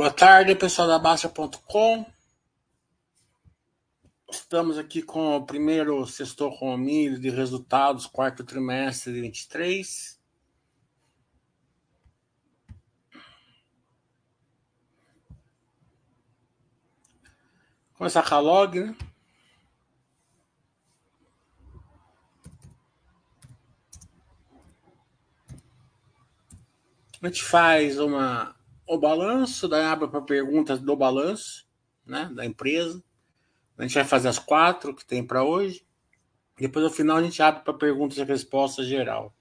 Boa tarde, pessoal da Baixa.com. Estamos aqui com o primeiro sextor com milho de resultados, quarto trimestre de 23. Começar com a log, né? A gente faz uma, o balanço, daí abre para perguntas do balanço né, da empresa. A gente vai fazer as quatro que tem para hoje. Depois, no final, a gente abre para perguntas e respostas geral.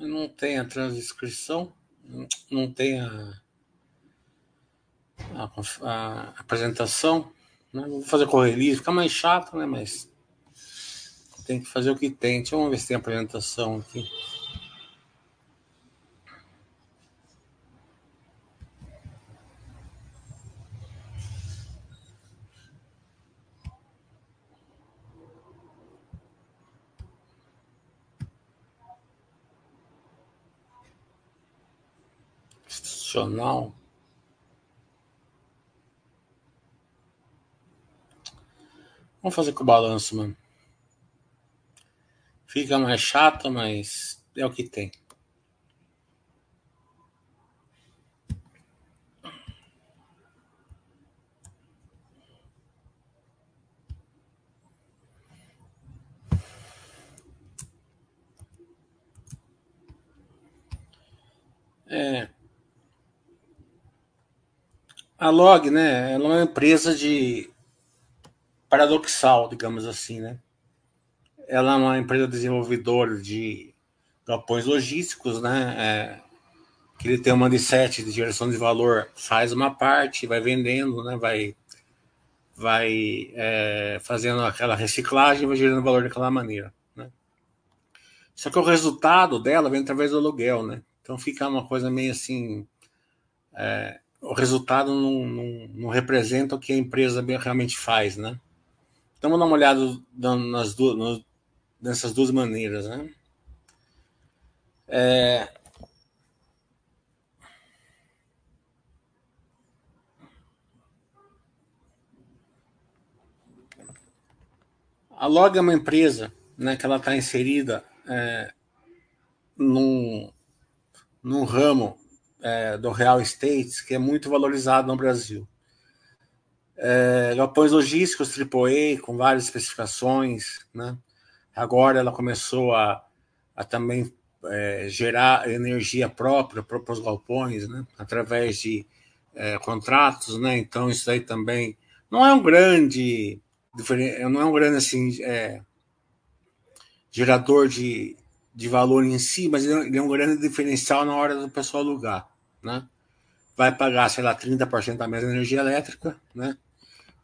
Não tem a transcrição, não tem a, a, a apresentação. Né? Vou fazer correria, fica mais chato, né? Mas tem que fazer o que tem. Deixa eu ver se tem apresentação aqui. Vamos fazer com o balanço, mano. Fica mais chato, mas é o que tem. É, a Log, né, ela é uma empresa de paradoxal, digamos assim, né? Ela é uma empresa desenvolvedora de galpões logísticos, né? É, que ele tem uma de sete de geração de valor, faz uma parte, vai vendendo, né? Vai, vai é, fazendo aquela reciclagem, vai gerando valor daquela maneira, né? Só que o resultado dela vem através do aluguel, né? Então fica uma coisa meio assim. É, o resultado não, não, não, representa o que a empresa realmente faz, né? Então vamos dar uma olhada nas duas, no, nessas duas maneiras, né? É... A Log é uma empresa né, que ela está inserida é, num, num ramo é, do real estate, que é muito valorizado no Brasil. É, galpões logísticos AAA, com várias especificações, né? Agora ela começou a, a também é, gerar energia própria para os galpões, né? Através de é, contratos, né? Então isso aí também não é um grande, não é um grande assim é, gerador de, de valor em si, mas ele é um grande diferencial na hora do pessoal alugar né? Vai pagar, sei lá, 30% a menos energia elétrica, né?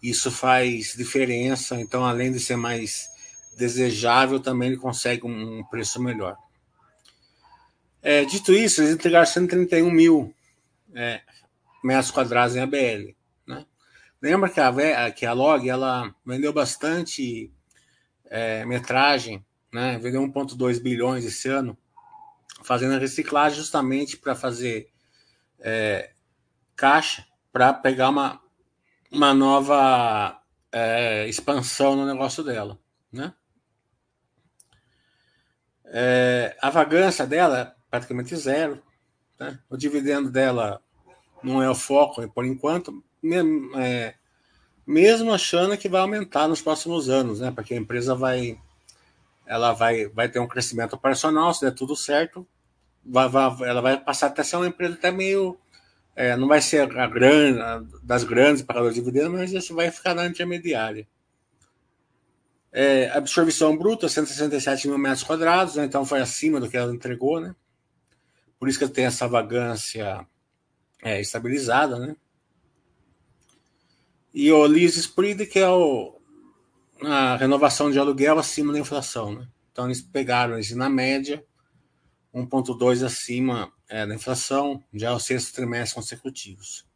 Isso faz diferença, então, além de ser mais desejável, também ele consegue um preço melhor. É, dito isso, eles entregaram 131 mil é, metros quadrados em ABL. Né? Lembra que a, que a Log ela vendeu bastante é, metragem, né? vendeu 1,2 bilhões esse ano, fazendo a reciclagem justamente para fazer é, caixa para pegar uma, uma nova é, expansão no negócio dela, né? É, a vagância dela é praticamente zero, né? O dividendo dela não é o foco por enquanto, mesmo, é, mesmo achando que vai aumentar nos próximos anos, né? Porque a empresa vai ela vai, vai ter um crescimento operacional, se der tudo certo, vai, vai, ela vai passar até ser uma empresa até meio. É, não vai ser a grande, a, das grandes pagadoras de dividendos, mas isso vai ficar na intermediária. É, absorção bruta, 167 mil metros quadrados, né, então foi acima do que ela entregou, né? Por isso que tem essa vagância é, estabilizada, né? E o lease spread, que é o, a renovação de aluguel acima da inflação, né? Então eles pegaram isso na média 1,2 acima é, da inflação, já é o sexto trimestre consecutivos.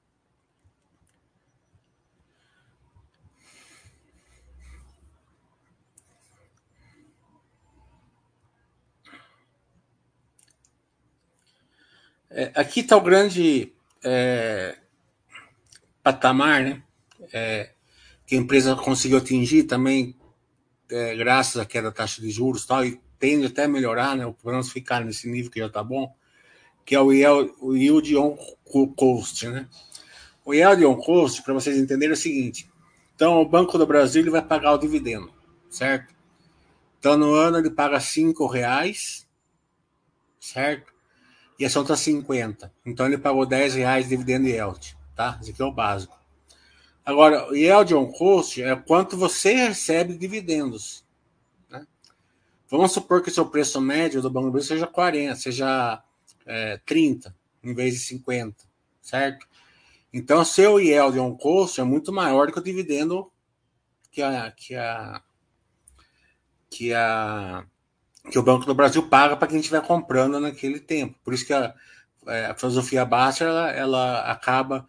É, aqui está o grande é, patamar, né? É, que a empresa conseguiu atingir também, é, graças à queda da taxa de juros tal, e tende até a melhorar, né? Vamos ficar nesse nível que já está bom, que é o yield, on cost, né? O yield on cost, para vocês entenderem, é o seguinte: então, o Banco do Brasil ele vai pagar o dividendo, certo? Então, no ano ele paga cinco reais, certo? E a ação está 50. Então, ele pagou 10 reais de dividendo yield, tá? Esse aqui é o básico. Agora, o yield on cost é quanto você recebe de dividendos. Vamos supor que o seu preço médio do Banco do Brasil seja 40, seja é, 30, em vez de 50, certo? Então, seu yield on cost é muito maior do que o dividendo que a, que a, que a que o Banco do Brasil paga para quem estiver comprando naquele tempo. Por isso que a, é, a filosofia Baster ela, ela acaba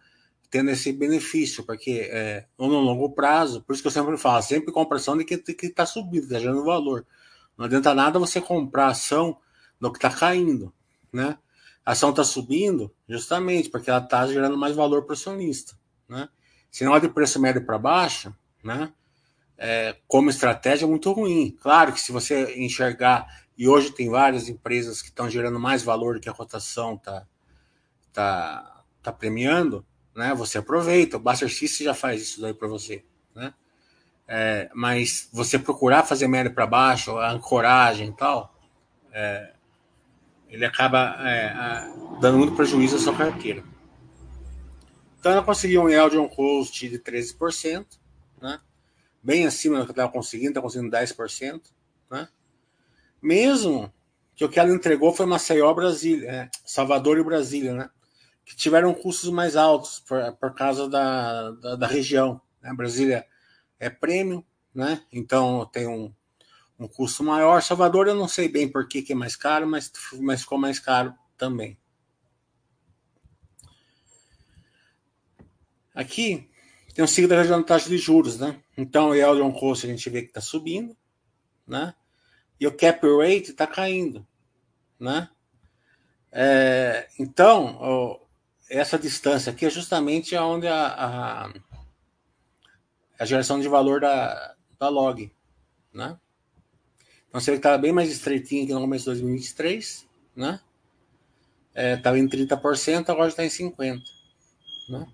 tendo esse benefício, porque é, no longo prazo, por isso que eu sempre falo, sempre compra de que está subindo, está gerando valor. Não adianta nada você comprar ação no que está caindo, né? A ação está subindo justamente porque ela está gerando mais valor para o acionista, né? Se não é de preço médio para baixo, né? É, como estratégia é muito ruim. Claro que se você enxergar, e hoje tem várias empresas que estão gerando mais valor do que a cotação está tá, tá premiando, né? Você aproveita. O Buster já faz isso daí para você? É, mas você procurar fazer média para baixo, a ancoragem e tal, é, ele acaba é, a, dando muito prejuízo à sua carteira. Então ela conseguiu um yield on cost de 13%, né? bem acima do que estava conseguindo, está conseguindo 10%. Né? Mesmo que o que ela entregou foi Maceió, Brasília, é, Salvador e Brasília, né? que tiveram custos mais altos por, por causa da, da, da região. Né? Brasília é prêmio, né? então tem um, um custo maior. Salvador eu não sei bem por que, que é mais caro, mas, mas ficou mais caro também. Aqui tem da região da taxa de juros, né? Então o yield on cost a gente vê que está subindo, né? E o cap rate está caindo, né? É, então, essa distância aqui é justamente onde a, a, a geração de valor da, da log, né? Então você estava bem mais estreitinho aqui no começo de 2023, né? Estava é, em 30%, agora está em 50%. Né?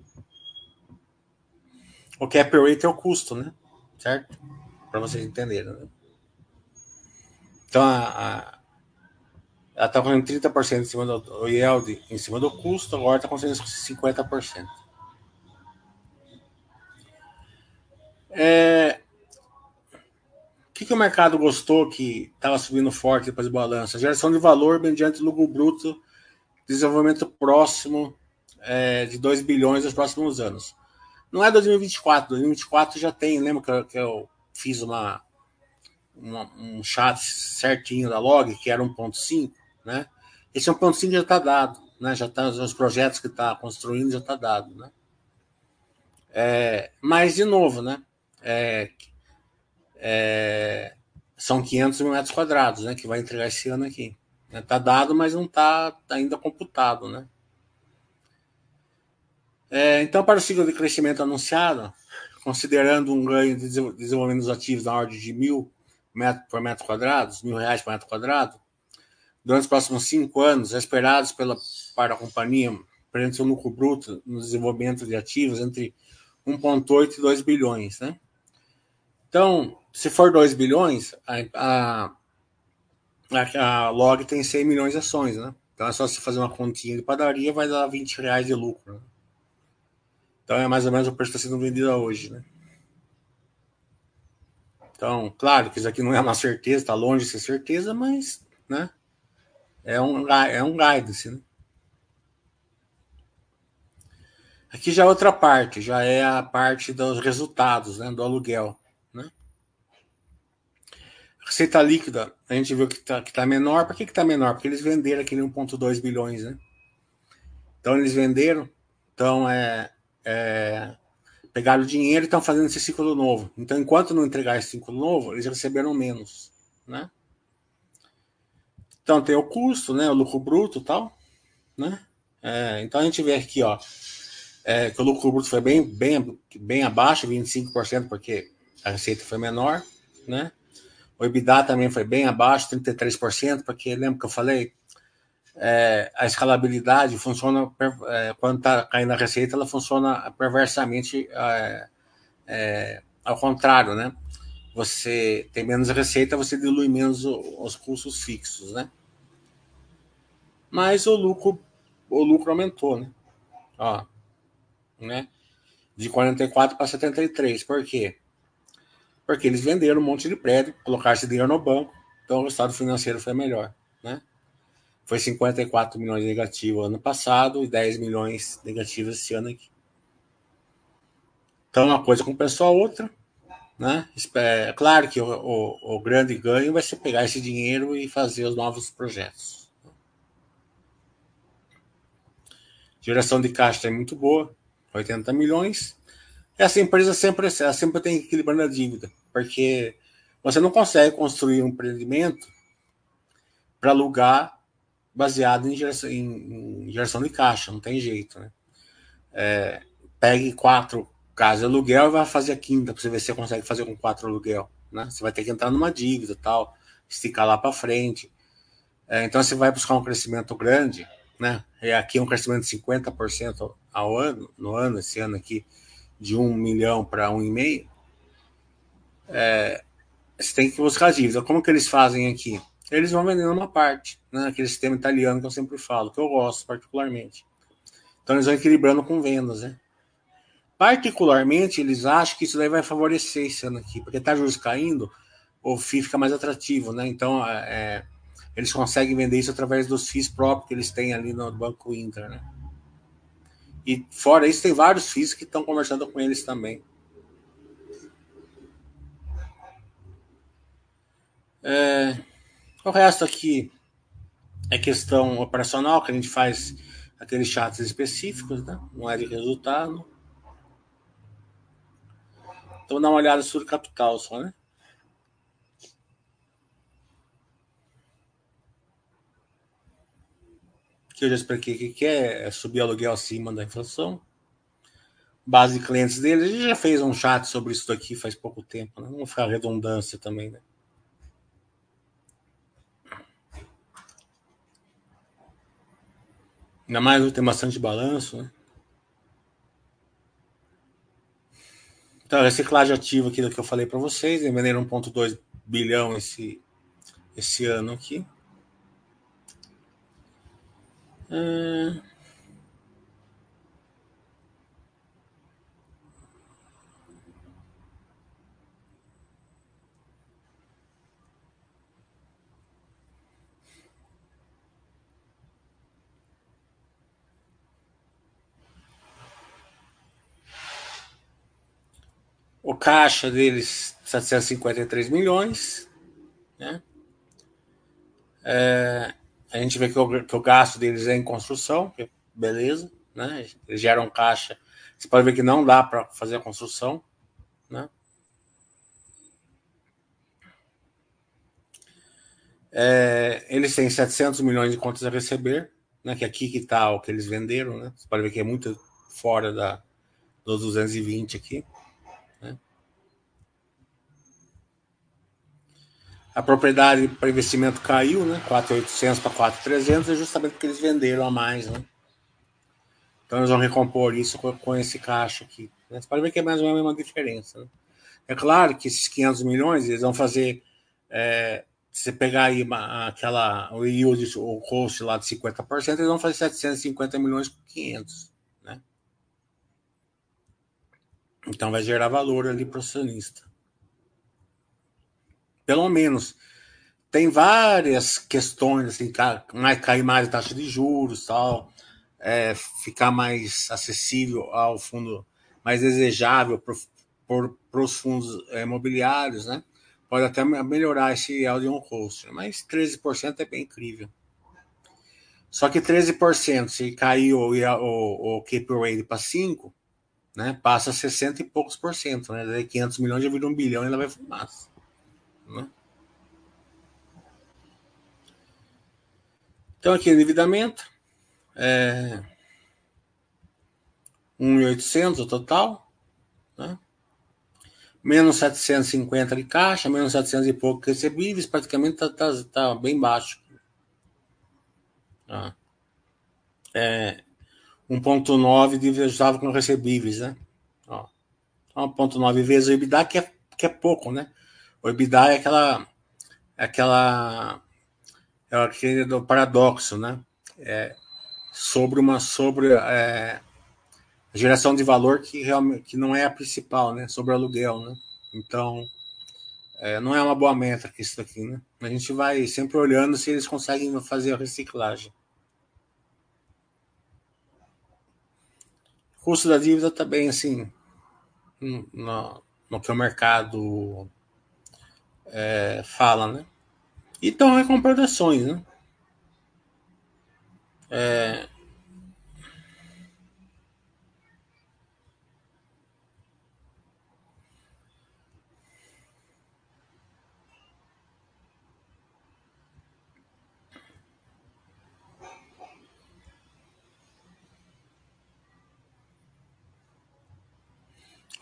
O cap rate é o custo, né? Certo? Para vocês entenderem. Né? Então, a, a ela está com 30% em cima do yield, em cima do custo, agora está conseguindo 50%. É, o que, que o mercado gostou que estava subindo forte depois do balanço? Geração de valor mediante lucro bruto, desenvolvimento próximo é, de 2 bilhões nos próximos anos. Não é 2024, 2024 já tem, lembra que eu, que eu fiz uma, uma, um chat certinho da log, que era 1.5? né? Esse é um ponto já está dado, né? Já tá os projetos que está construindo já está dado, né? É, mas de novo, né? É, é, são 500 mil metros quadrados, né? Que vai entregar esse ano aqui. Está dado, mas não está ainda computado, né? É, então, para o ciclo de crescimento anunciado, considerando um ganho de desenvolvimento dos ativos na ordem de mil metros por metro quadrado, mil reais por metro quadrado, durante os próximos cinco anos, esperados pela, para a companhia, apresenta um lucro bruto no desenvolvimento de ativos entre 1,8 e 2 bilhões. Né? Então, se for 2 bilhões, a, a, a, Log tem 100 milhões de ações. Né? Então é só se fazer uma continha de padaria, vai dar 20 reais de lucro. Né? Então é mais ou menos o preço que está sendo vendido hoje, né? Então, claro que isso aqui não é uma certeza, está longe de ser certeza, mas, né? É um, é um guidance, né? Aqui já é outra parte, já é a parte dos resultados, né, do aluguel? Receita líquida, a gente viu que está tá menor. Por que está menor? Porque eles venderam aquele 1,2 bilhões, né? Então eles venderam, então é, é pegaram o dinheiro e estão fazendo esse ciclo novo. Então, enquanto não entregar esse ciclo novo, eles receberam menos, né? Então tem o custo, né? O lucro bruto e tal, né? É, então a gente vê aqui, ó, é, que o lucro bruto foi bem, bem, bem abaixo, 25%, porque a receita foi menor, né? O EBITDA também foi bem abaixo, 33%, porque lembra que eu falei? É, a escalabilidade funciona é, quando está caindo a receita, ela funciona perversamente é, é, ao contrário, né? Você tem menos receita, você dilui menos os custos fixos, né? Mas o lucro, o lucro aumentou, né? Ó, né? De 44 para 73. Por quê? Porque eles venderam um monte de prédio, colocaram esse dinheiro no banco, então o resultado financeiro foi melhor, né? Foi 54 milhões negativo ano passado e 10 milhões negativos esse ano aqui. Então uma coisa compensou a outra, né? É claro que o, o, o grande ganho vai ser pegar esse dinheiro e fazer os novos projetos. Geração de caixa é muito boa, 80 milhões. Essa empresa sempre, ela sempre tem que equilibrar a dívida, porque você não consegue construir um empreendimento para alugar baseado em geração, em, em geração, de caixa, não tem jeito, né? É, pegue quatro casas de aluguel e vai fazer a quinta para você ver se você consegue fazer com quatro aluguel, né? Você vai ter que entrar numa dívida tal, esticar lá para frente. É, então você vai buscar um crescimento grande, né? E aqui um crescimento de 50% ao ano, no ano, esse ano aqui, de um milhão para um e meio, é, você tem que buscar dívida. Como que eles fazem aqui? Eles vão vendendo uma parte, né? aquele sistema italiano que eu sempre falo, que eu gosto particularmente. Então eles vão equilibrando com vendas, né? Particularmente, eles acham que isso daí vai favorecer esse ano aqui, porque tá juros caindo, o FII fica mais atrativo, né? Então, é, é, eles conseguem vender isso através dos FIIs próprios que eles têm ali no Banco Inter, né? E fora isso, tem vários FIIs que estão conversando com eles também. É, o resto aqui é questão operacional, que a gente faz aqueles chats específicos, né? não é de resultado. Então, dá uma olhada sobre capital só, né? Que eu já expliquei o que é, é subir aluguel acima da inflação. Base de clientes deles, a gente já fez um chat sobre isso daqui faz pouco tempo, né? Não ficar redundância também, né? Ainda mais tem bastante balanço, né? Então, reciclagem ativa aqui do que eu falei para vocês, venderam 1,2 bilhão esse, esse ano aqui. O caixa deles, 753 milhões. Né? É, a gente vê que o, que o gasto deles é em construção, beleza, né? Eles geram caixa. Você pode ver que não dá para fazer a construção, né? É, eles têm 700 milhões de contas a receber, né? Que aqui que está o que eles venderam, né? Você pode ver que é muito fora da dos 220 aqui. A propriedade para investimento caiu, né? 4.800 para 4.300, é justamente porque eles venderam a mais, né? Então eles vão recompor isso com, com esse caixa aqui. Né? Você pode ver que é mais ou menos a mesma diferença. Né? É claro que esses 500 milhões eles vão fazer é, Se você pegar aí uma, aquela, o yield, o cost lá de 50%, eles vão fazer 750 milhões com 500, né? Então vai gerar valor ali para o acionista. Pelo menos. Tem várias questões, assim, mais, cair mais taxa de juros tal, é, ficar mais acessível ao fundo, mais desejável para os fundos é, imobiliários, né? Pode até melhorar esse yield on cost, mas 13% é bem incrível. Só que 13%, se cair o, o, o keep rate para 5%, né, passa a 60 e poucos por cento, né? Daí 500 milhões já vira um bilhão e ela vai fumaça. Né? Então aqui endividamento é 1.800 o total, né? menos 750 de caixa, menos 700 e pouco recebíveis, praticamente está tá, tá bem baixo. Ah. É, 1.9 dividido com recebíveis, né? Ó, 1.9 vezes o EBITDA, que é, que é pouco, né? O EBITDA é aquela, é aquela, é aquele do paradoxo, né? É, sobre uma, sobre é, geração de valor que realmente que não é a principal, né? Sobre aluguel, né? Então, é, não é uma boa métrica isso aqui, né? A gente vai sempre olhando se eles conseguem fazer a reciclagem. O custo da dívida também, assim, no, no que o mercado é, fala, né? E estão recompensações, né? É,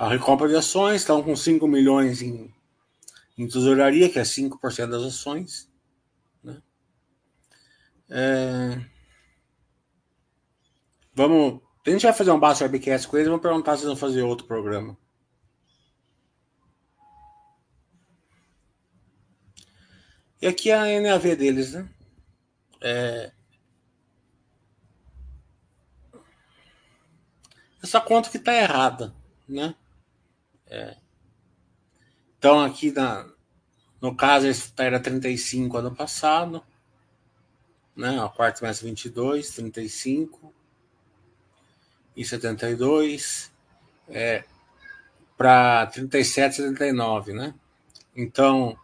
A recompra de ações estão com 5 milhões em, em tesouraria, que é 5% das ações. Né? É... Vamos. A gente vai fazer um Baixo Webcast com eles, vamos perguntar se vão fazer outro programa. E aqui é a NAV deles, né? É... Essa conta que está errada, né? É. Então, aqui na, no caso, era 35 ano passado, né? O quarto mês 22, 35 e 72 é, para 37, 79, né? Então,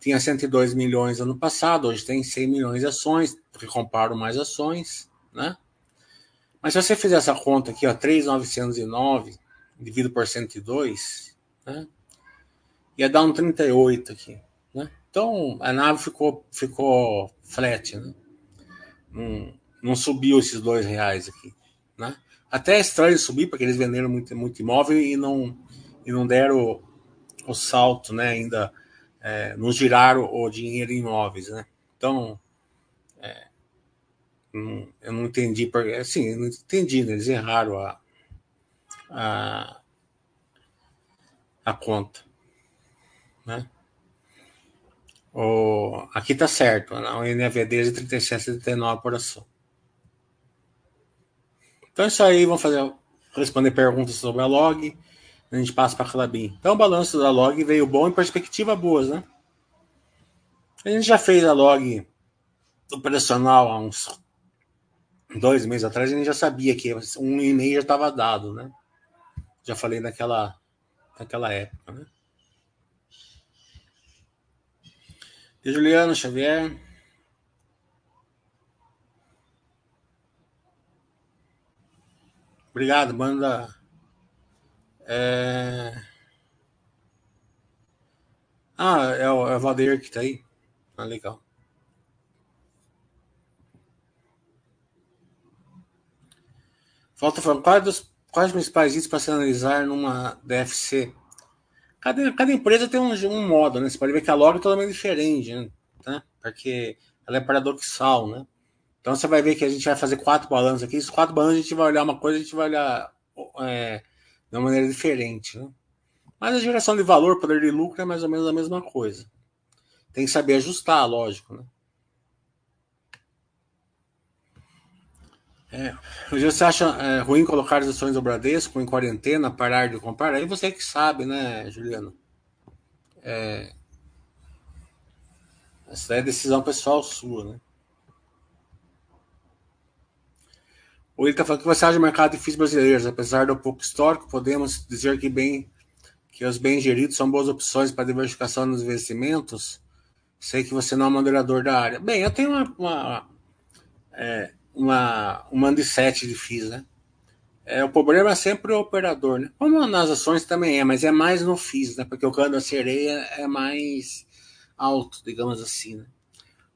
tinha 102 milhões ano passado, hoje tem 100 milhões de ações, porque comparo mais ações, né? Mas se você fizer essa conta aqui, ó, 3,909 dividido por 102, né? Ia dar um 38 aqui, né? Então a nave ficou, ficou flat, né? Não, não subiu esses dois reais aqui, né? Até é estranho subir, porque eles venderam muito, muito imóvel e não, e não deram o, o salto, né? Ainda é, não giraram o dinheiro em imóveis, né? Então, é, eu não entendi, assim, eu não entendi, né? eles erraram a, a, a conta. Né? O, aqui está certo, né? o NVD é 37,79 por ação. Então é isso aí, vamos fazer, responder perguntas sobre a log. A gente passa para a Clabin. Então o balanço da log veio bom em perspectiva boas, né? A gente já fez a log operacional há uns dois meses atrás, a gente já sabia que um e-mail já estava dado, né? Já falei naquela, naquela época, né? E Juliano Xavier. Obrigado, banda. É... Ah, é o, é o Valdeir que tá aí. Ah, legal. Falta falar quais, dos, quais principais itens para se analisar numa DFC? Cada, cada empresa tem um, um modo, né? Você pode ver que a log é totalmente diferente, né? Tá? Porque ela é paradoxal, né? Então você vai ver que a gente vai fazer quatro balanços aqui. Esses quatro balanços a gente vai olhar uma coisa, a gente vai olhar é, de uma maneira diferente, né? Mas a geração de valor, poder de lucro é mais ou menos a mesma coisa. tem que saber ajustar, lógico, né? É, você acha é, ruim colocar as ações do Bradesco em quarentena, parar de comprar? Aí você que sabe, né, Juliano? É, essa é decisão pessoal sua, né? Ou ele está falando que você acha o mercado difícil brasileiro, apesar do pouco histórico, podemos dizer que bem que os bens geridos são boas opções para diversificação nos investimentos. Sei que você não é moderador da área. Bem, eu tenho uma uma, é, uma, uma de FIIs, né? É, o problema é sempre o operador, né? Como nas ações também é, mas é mais no FIIs, né? Porque o cano da sereia é mais alto, digamos assim, né?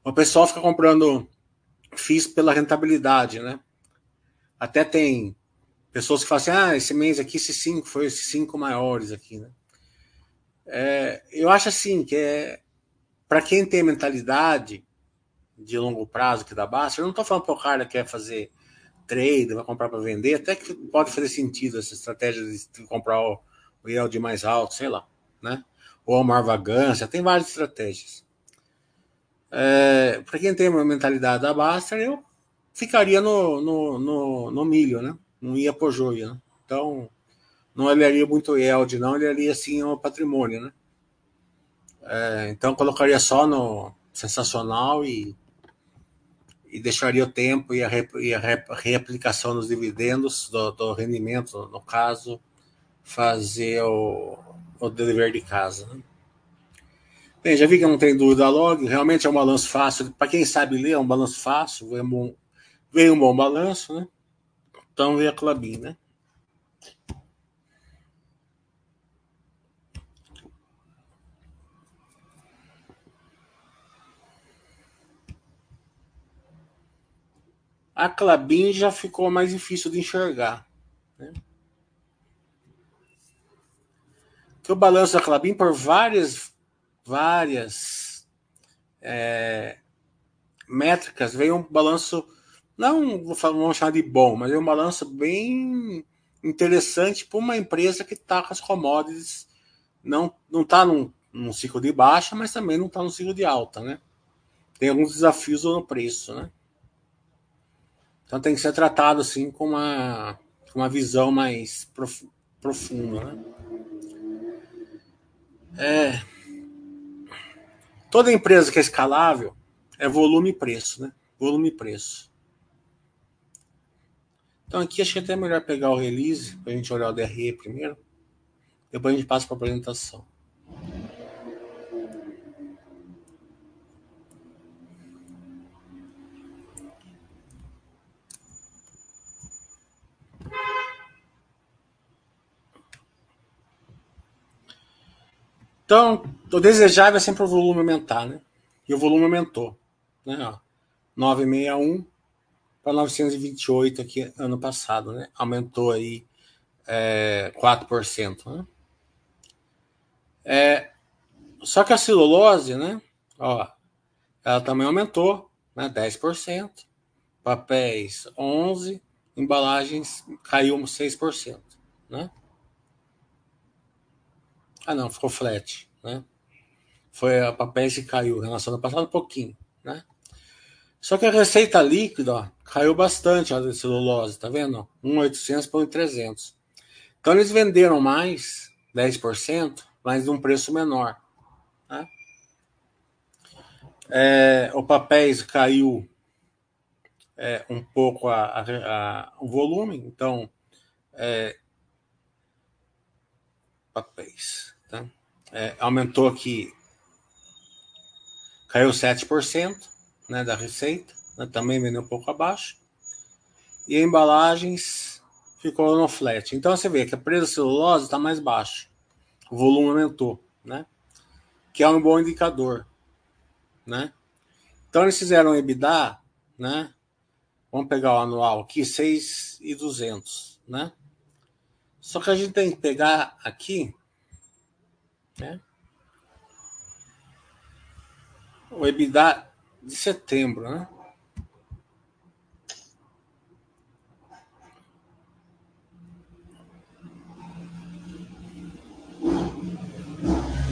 O pessoal fica comprando FIIs pela rentabilidade, né? Até tem pessoas que falam assim: ah, esse mês aqui, esses cinco, foi esses cinco maiores aqui, né? É, eu acho assim que é para quem tem mentalidade de longo prazo que dá basta, eu não estou falando para o cara que quer fazer trade, vai comprar para vender, até que pode fazer sentido essa estratégia de comprar o, o yield mais alto, sei lá, né? Ou a maior vagância, tem várias estratégias. É, para quem tem uma mentalidade da basta, eu ficaria no, no, no, no milho, né? Não ia por joio, né? Então, não olharia muito yield, não, olharia assim o patrimônio, né? É, então, colocaria só no sensacional e, e deixaria o tempo e a, rep, e a reaplicação dos dividendos, do, do, rendimento, no caso, fazer o, o dever de casa, né? Bem, já vi que não tem dúvida logo, realmente é um balanço fácil. Para quem sabe ler, é um balanço fácil, veio um veio um bom balanço, né? Então veio a Clabin, né? A Clabin já ficou mais difícil de enxergar. Né? Que o balanço da Clabin, por várias, várias é, métricas, veio um balanço não vamos chamar de bom, mas é um balanço bem interessante para uma empresa que está com as commodities, não não está num, num, ciclo de baixa, mas também não está num ciclo de alta, né? Tem alguns desafios no preço, né? Então tem que ser tratado assim com uma, com uma visão mais prof, profunda, né? É, toda empresa que é escalável é volume e preço, né? Volume e preço. Então aqui acho que é até melhor pegar o release para a gente olhar o DRE primeiro. Depois a gente passa para a apresentação. Então, o desejável é sempre o volume aumentar, né? E o volume aumentou. Né? 961 para 928 aqui ano passado, né? Aumentou aí é, 4%. Né? É, só que a celulose, né? Ó, ela também aumentou, né? 10%. Papéis 11%, embalagens caiu 6%, né? Ah, não, ficou flat, né? Foi a papéis que caiu em relação ao passado um pouquinho, né? Só que a receita líquida ó, caiu bastante a celulose, tá vendo? 1,800 para 1,300. Então eles venderam mais, 10%, mas de um preço menor. Né? É, o papéis caiu é, um pouco a, a, a, o volume, então é, papéis. Tá? É, aumentou aqui, caiu 7% né, da receita, né, também vendeu um pouco abaixo. E embalagens ficou no flat. Então você vê que a presa celulose está mais baixo. O volume aumentou, né? Que é um bom indicador, né? Então eles fizeram EBITDA, né? Vamos pegar o anual aqui, 6,200, né? Só que a gente tem que pegar aqui, né? O EBITDA de setembro, né?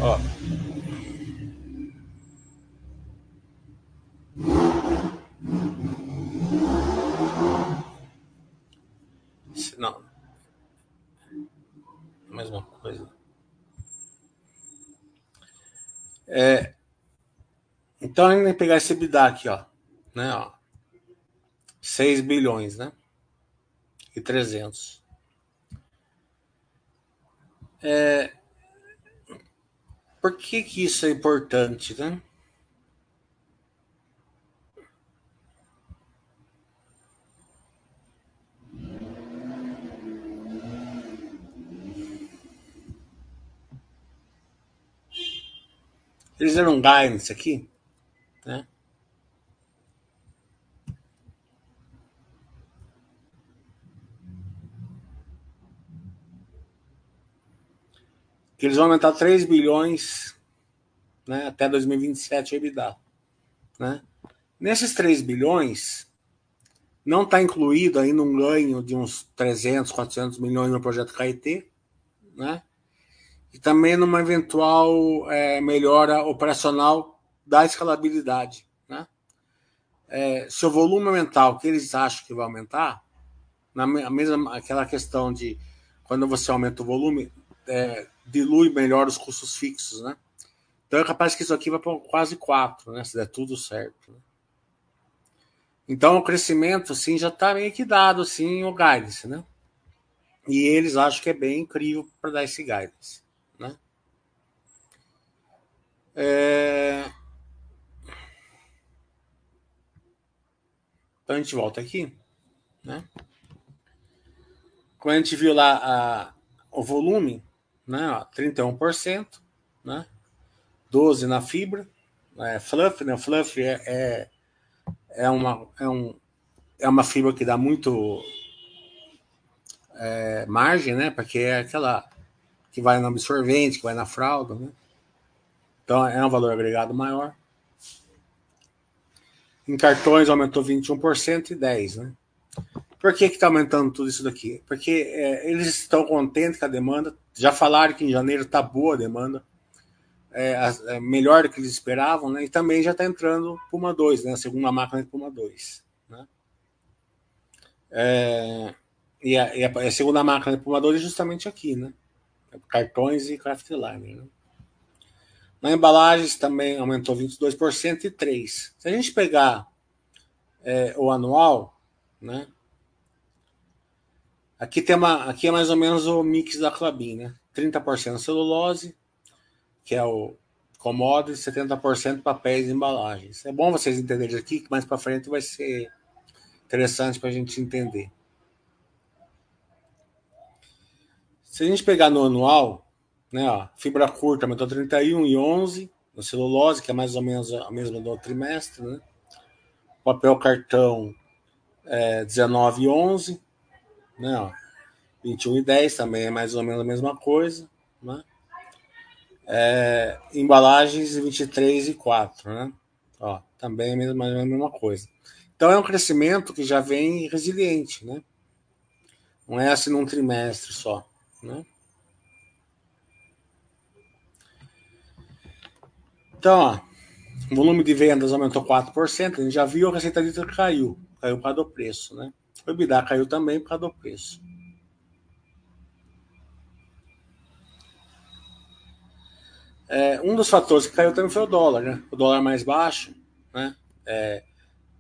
Ó. mesma coisa. É, então, a pegar esse EBITDA aqui, ó, né, ó, 6 bilhões, né? E 300. É, por que que isso é importante, né? Eles deram guidance aqui, né? Que eles vão aumentar 3 bilhões né, até 2027 EBITDA. Né? Nesses 3 bilhões, não está incluído ainda um ganho de uns 300, 400 milhões no projeto KIT, né? E também numa eventual é, melhora operacional da escalabilidade. Né? É, se o volume aumentar, o que eles acham que vai aumentar, na mesma aquela questão de quando você aumenta o volume, é, dilui melhor os custos fixos, né? Então é capaz que isso aqui vai para quase 4, né? Se der tudo certo. Né? Então o crescimento, assim, já está meio que dado, assim, o guidance, né? E eles acham que é bem incrível para dar esse guidance. Né? É... Então a gente volta aqui. Né? Quando a gente viu lá a, o volume, né, ó, 31%, né? 12% na fibra, é fluff, né? Fluff é, é, é, uma, é, um, é uma fibra que dá muito é, margem, né? Porque é aquela que vai no absorvente, que vai na fralda, né? Então é um valor agregado maior. Em cartões aumentou 21% e 10%, né? Por que está aumentando tudo isso daqui? Porque é, eles estão contentes com a demanda. Já falaram que em janeiro está boa a demanda. É, é, melhor do que eles esperavam, né? E também já está entrando Puma 2, né? A segunda máquina de Puma 2. Né? É, e, a, e, a, segunda máquina de Puma 2 é justamente aqui, né? cartões e craft liner. Né? Na embalagens também aumentou 22% e 3%. Se a gente pegar é, o anual, né? Aqui, tem uma, aqui é mais ou menos o mix da Clabin, né? 30% celulose, que é o commodity, 70% papéis e embalagens. É bom vocês entenderem aqui, que mais para frente vai ser interessante para a gente entender. Se a gente pegar no anual, né, ó, fibra curta aumentou 31 e 11, no celulose, que é mais ou menos a mesma do trimestre, né? Papel cartão é, 19 e 11, né, ó, 21 e 10 também é mais ou menos a mesma coisa, né? É, embalagens 23 e 4, né? Ó, também é a mesma, a mesma coisa. Então é um crescimento que já vem resiliente, né? Não é assim num trimestre só. Né? Então, ó, o volume de vendas aumentou 4%, a gente já viu a receita líquida caiu, caiu por causa do preço, né? O EBITDA caiu também por causa do preço. É, um dos fatores que caiu também foi o dólar, né? O dólar mais baixo, né? É,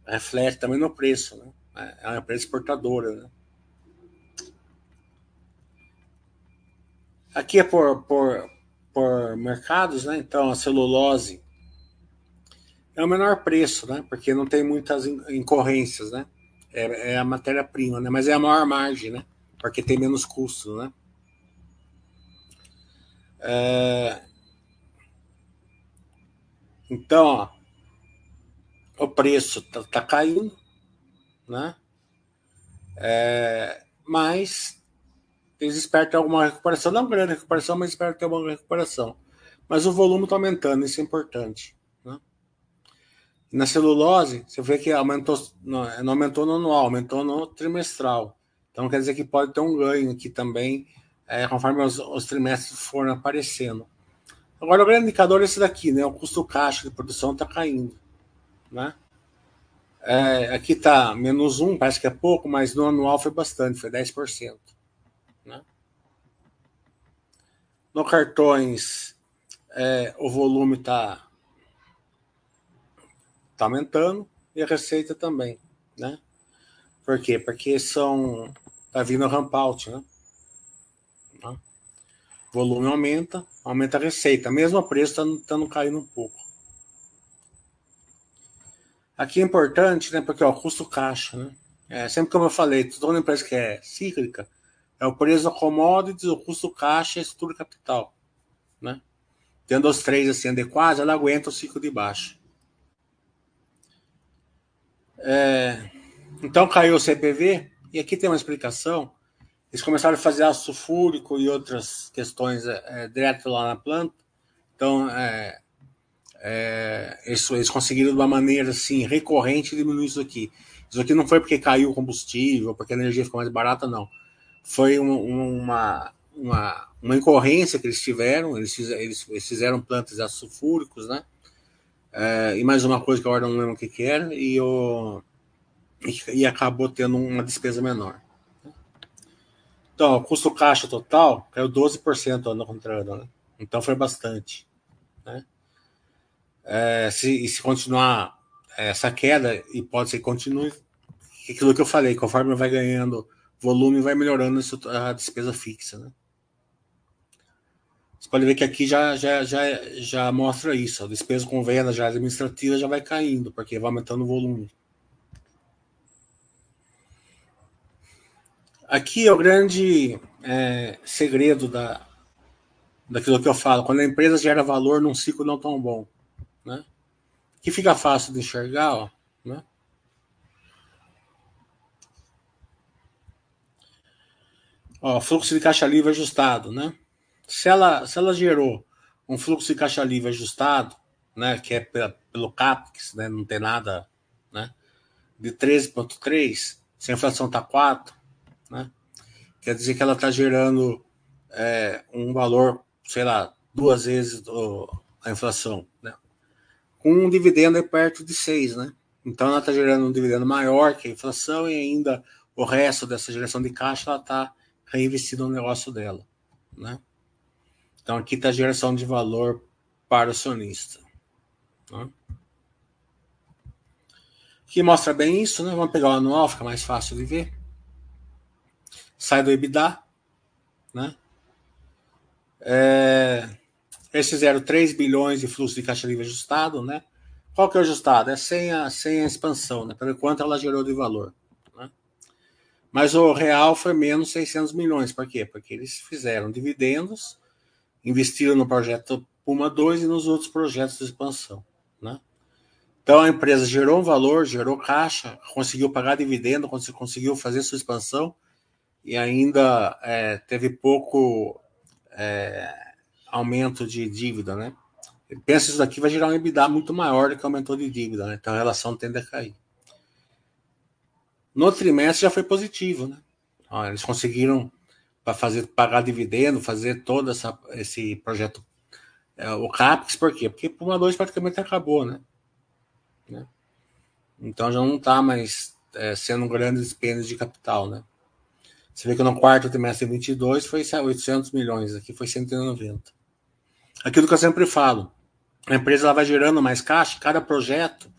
reflete também no preço, né? É uma empresa exportadora, né? Aqui é por, por, por mercados, né? Então a celulose é o menor preço, né? Porque não tem muitas incorrências, né? É, é a matéria-prima, né? Mas é a maior margem, né? Porque tem menos custo, né? É... Então, ó, o preço tá, tá caindo, né? É... Mas eles esperam ter alguma recuperação, não grande recuperação, mas esperam ter uma recuperação. Mas o volume está aumentando, isso é importante. Né? Na celulose, você vê que aumentou, não, não aumentou no anual, aumentou no trimestral. Então quer dizer que pode ter um ganho aqui também, é, conforme os, os, trimestres forem aparecendo. Agora o grande indicador é esse daqui, né? O custo caixa de produção está caindo. Né? É, aqui está menos um, parece que é pouco, mas no anual foi bastante, foi 10%. Né? No cartões, é, o volume está está aumentando e a receita também, né? Por quê? Porque são tá vindo ramp out, né? Tá? Volume aumenta, aumenta a receita, mesmo o preço estando tá, caindo um pouco. Aqui é importante, né? Porque o custo caixa, né? É, sempre como eu falei, toda empresa que é cíclica, é o preço da commodities, o custo caixa e a estrutura capital, né? Tendo os três assim adequados, ela aguenta o ciclo de baixa. É, então caiu o CPV, e aqui tem uma explicação. Eles começaram a fazer ácido sulfúrico e outras questões é, é, direto lá na planta. Então, é, é, eles, eles, conseguiram de uma maneira assim recorrente diminuir isso aqui. Isso aqui não foi porque caiu o combustível, porque a energia ficou mais barata, não. Foi um, uma, uma, uma incorrência que eles tiveram. Eles, eles, eles fizeram plantas ácidos sulfúricos, né? É, e mais uma coisa que agora não lembro o que, que era, e, o, e, e acabou tendo uma despesa menor. Então, o custo caixa total caiu 12% ano contra ano, né? Então foi bastante. Né? É, se, se continuar essa queda, e pode ser que continue, aquilo que eu falei, conforme vai ganhando volume, vai melhorando a despesa fixa. Né? Você pode ver que aqui já, já, já, já mostra isso. A despesa com venda já administrativa já vai caindo, porque vai aumentando o volume. Aqui é o grande é, segredo da, daquilo que eu falo. Quando a empresa gera valor num ciclo não tão bom. Né? Que fica fácil de enxergar, ó, né? Ó, fluxo de caixa livre ajustado, né? se ela, se ela gerou um fluxo de caixa livre ajustado, né, que é pelo CAPEX, né, não tem nada, né, de 13,3, se a inflação está 4, né, quer dizer que ela está gerando é, um valor, sei lá, duas vezes do, a inflação, né, com um dividendo perto de 6, né, então ela está gerando um dividendo maior que a inflação e ainda o resto dessa geração de caixa ela está reinvestindo no negócio dela, né. Então aqui está a geração de valor para o acionista. Né? Aqui mostra bem isso, né? Vamos pegar o anual, fica mais fácil de ver. Sai do EBITDA, né? É, eles fizeram 3 bilhões de fluxo de caixa livre ajustado, né? Qual que é o ajustado? É sem a, sem a expansão, né? Pelo quanto ela gerou de valor. Mas o real foi menos 600 milhões. Por quê? Porque eles fizeram dividendos investiram no projeto Puma 2 e nos outros projetos de expansão. Né? Então a empresa gerou um valor, gerou caixa, conseguiu pagar dividendo, conseguiu fazer sua expansão e ainda é, teve pouco é, aumento de dívida. Né? Pensa isso daqui vai gerar um EBITDA muito maior do que aumentou de dívida, né? então a relação tende a cair. No trimestre já foi positivo, né? Eles conseguiram para fazer pagar dividendo, fazer todo essa, esse projeto, é, o CAPEX, por quê? Porque Puma 2 praticamente acabou, né? né? Então já não está mais é, sendo um grande de capital, né? Você vê que no quarto trimestre de 22 foi 800 milhões, aqui foi 190. Aquilo que eu sempre falo, a empresa ela vai gerando mais caixa, cada projeto,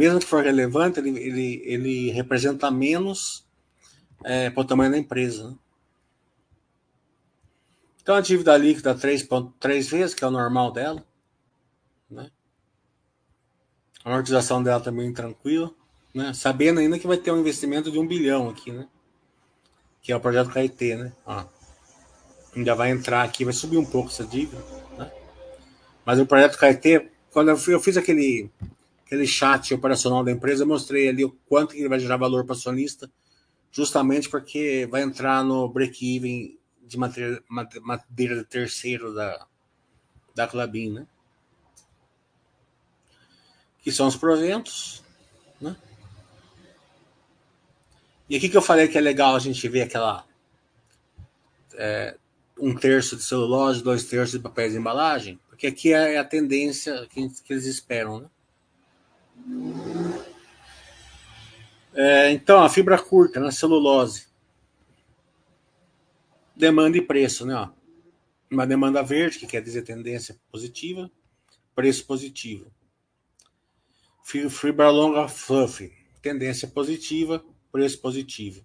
mesmo que for relevante, ele, ele, ele representa menos é, para o tamanho da empresa. Né? Então a dívida líquida 3,3 vezes, que é o normal dela. Né? A amortização dela também tranquila. Né? Sabendo ainda que vai ter um investimento de um bilhão aqui, né? Que é o projeto KIT, né? Ainda vai entrar aqui, vai subir um pouco essa dívida. Né? Mas o projeto KIT, quando eu fiz aquele, aquele chat operacional da empresa, eu mostrei ali o quanto ele vai gerar valor para acionista, justamente porque vai entrar no break-even de madeira, madeira terceiro da, da Clabin, né? Que são os proventos, né? E aqui que eu falei que é legal a gente ver aquela é, um terço de celulose, dois terços de papéis de embalagem, porque aqui é a tendência que, que eles esperam, né? É, então, a fibra curta, na né? celulose, demanda e preço, né? Ó. Uma demanda verde, que quer dizer tendência positiva, preço positivo. Fibra longa fluff, tendência positiva, preço positivo.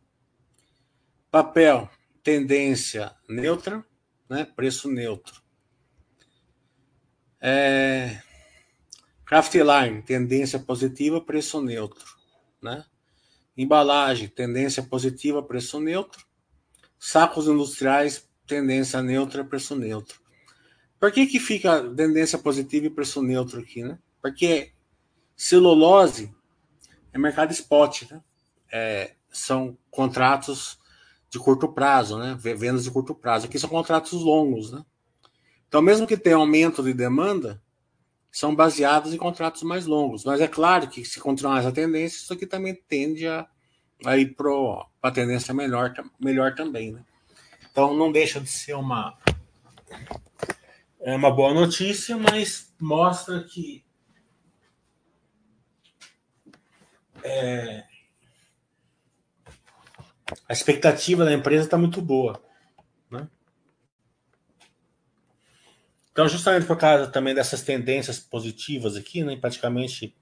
Papel, tendência neutra, né? preço neutro. É... Craftline, tendência positiva, preço neutro. Né? Embalagem, tendência positiva, preço neutro. Sacos industriais, tendência neutra, preço neutro. Por que, que fica tendência positiva e preço neutro aqui? Né? Porque celulose é mercado spot, né? É, são contratos de curto prazo, né? Vendas de curto prazo. Aqui são contratos longos, né? Então, mesmo que tenha aumento de demanda, são baseados em contratos mais longos. Mas é claro que se continuar essa tendência, isso aqui também tende a, a ir para a tendência melhor, melhor também, né? Então, não deixa de ser uma é uma boa notícia, mas mostra que é, a expectativa da empresa está muito boa. Então, justamente por causa também dessas tendências positivas aqui, né, praticamente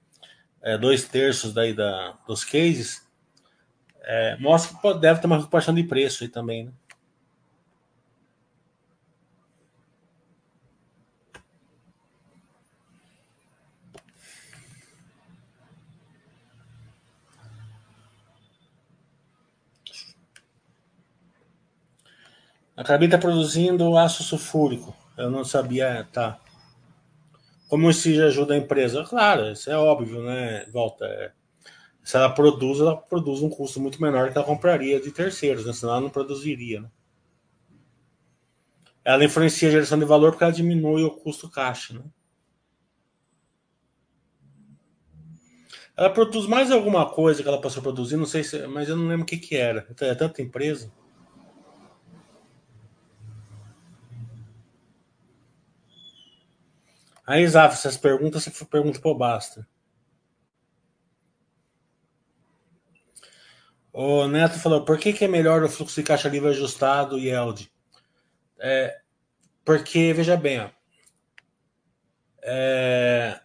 é, dois terços daí da, dos cases, é, mostra que deve ter uma recuperação de preço aí também. Né? A Carbi está produzindo aço sulfúrico. Eu não sabia, tá. Como isso ajuda a empresa? Claro, isso é óbvio, né? Volta. É, se ela produz, ela produz um custo muito menor que ela compraria de terceiros, né? senão ela não produziria. Né? Ela influencia a geração de valor porque ela diminui o custo caixa. Né? Ela produz mais alguma coisa que ela passou a produzir, não sei se, mas eu não lembro o que, que era. É tanta empresa. Aí, Zaf, essas perguntas você pergunta pro Basta. O Neto falou, por que, que é melhor o fluxo de caixa livre ajustado e? É, porque, veja bem, ó, é,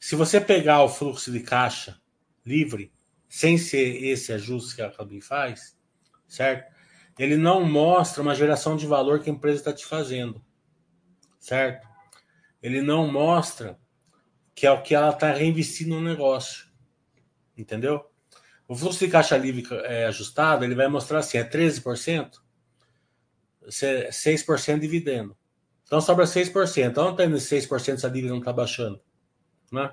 se você pegar o fluxo de caixa livre, sem ser esse ajuste que a Calbi faz, certo? Ele não mostra uma geração de valor que a empresa está te fazendo, certo? Ele não mostra que é o que ela está reinvestindo no negócio. Entendeu? O fluxo de caixa livre é, ajustado, ele vai mostrar assim, é 13%, 6% é dividendo. Então sobra 6%. Onde está indo 6% se a dívida não está baixando? Né?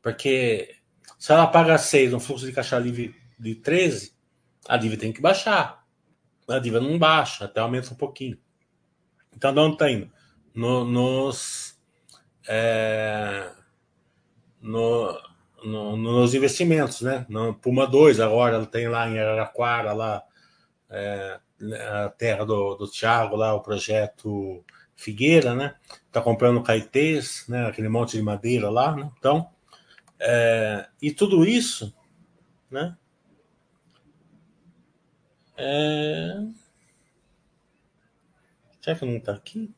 Porque se ela paga 6 no fluxo de caixa livre de 13, a dívida tem que baixar. A dívida não baixa, até aumenta um pouquinho. Então, de onde está indo? No, nos é, no, no, nos investimentos, né? No Puma 2, agora tem lá em Araraquara, lá, é, a terra do, do Thiago, lá, o projeto Figueira, né? Tá comprando caetês, né? Aquele monte de madeira lá, né? Então, é, e tudo isso, né? É... Será que não está aqui?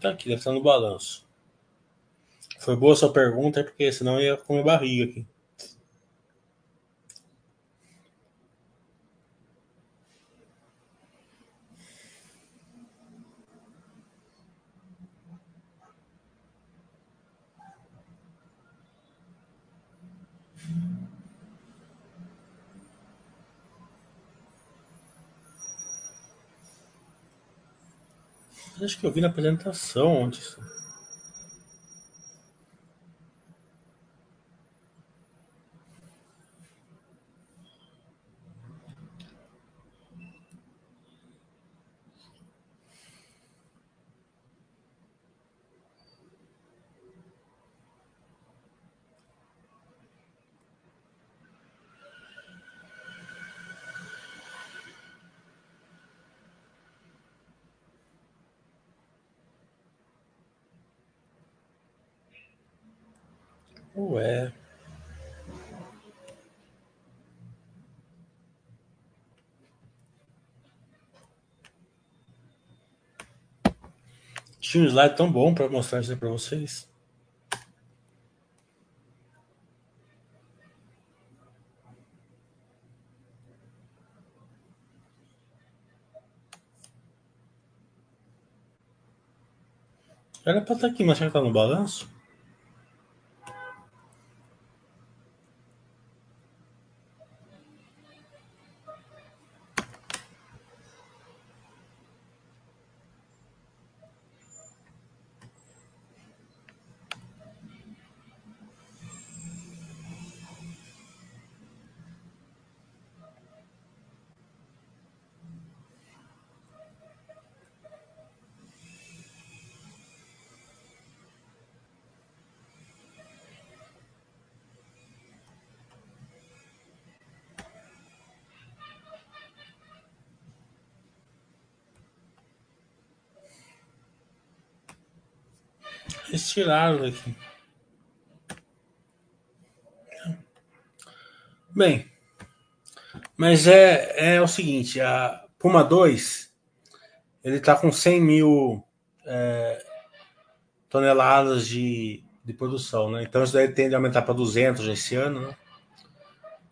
Tá aqui, deve estar no balanço. Foi boa sua pergunta, porque senão ia comer barriga aqui. Acho que eu vi na apresentação onde é. Tinha um slide tão bom para mostrar isso para vocês. Era para estar tá aqui, mas já está no balanço? Eles tiraram daqui. Bem, mas é, é o seguinte, a Puma 2 ele está com 100 mil é, toneladas de, de produção, né? Então isso daí tende a aumentar para 200 esse ano, né?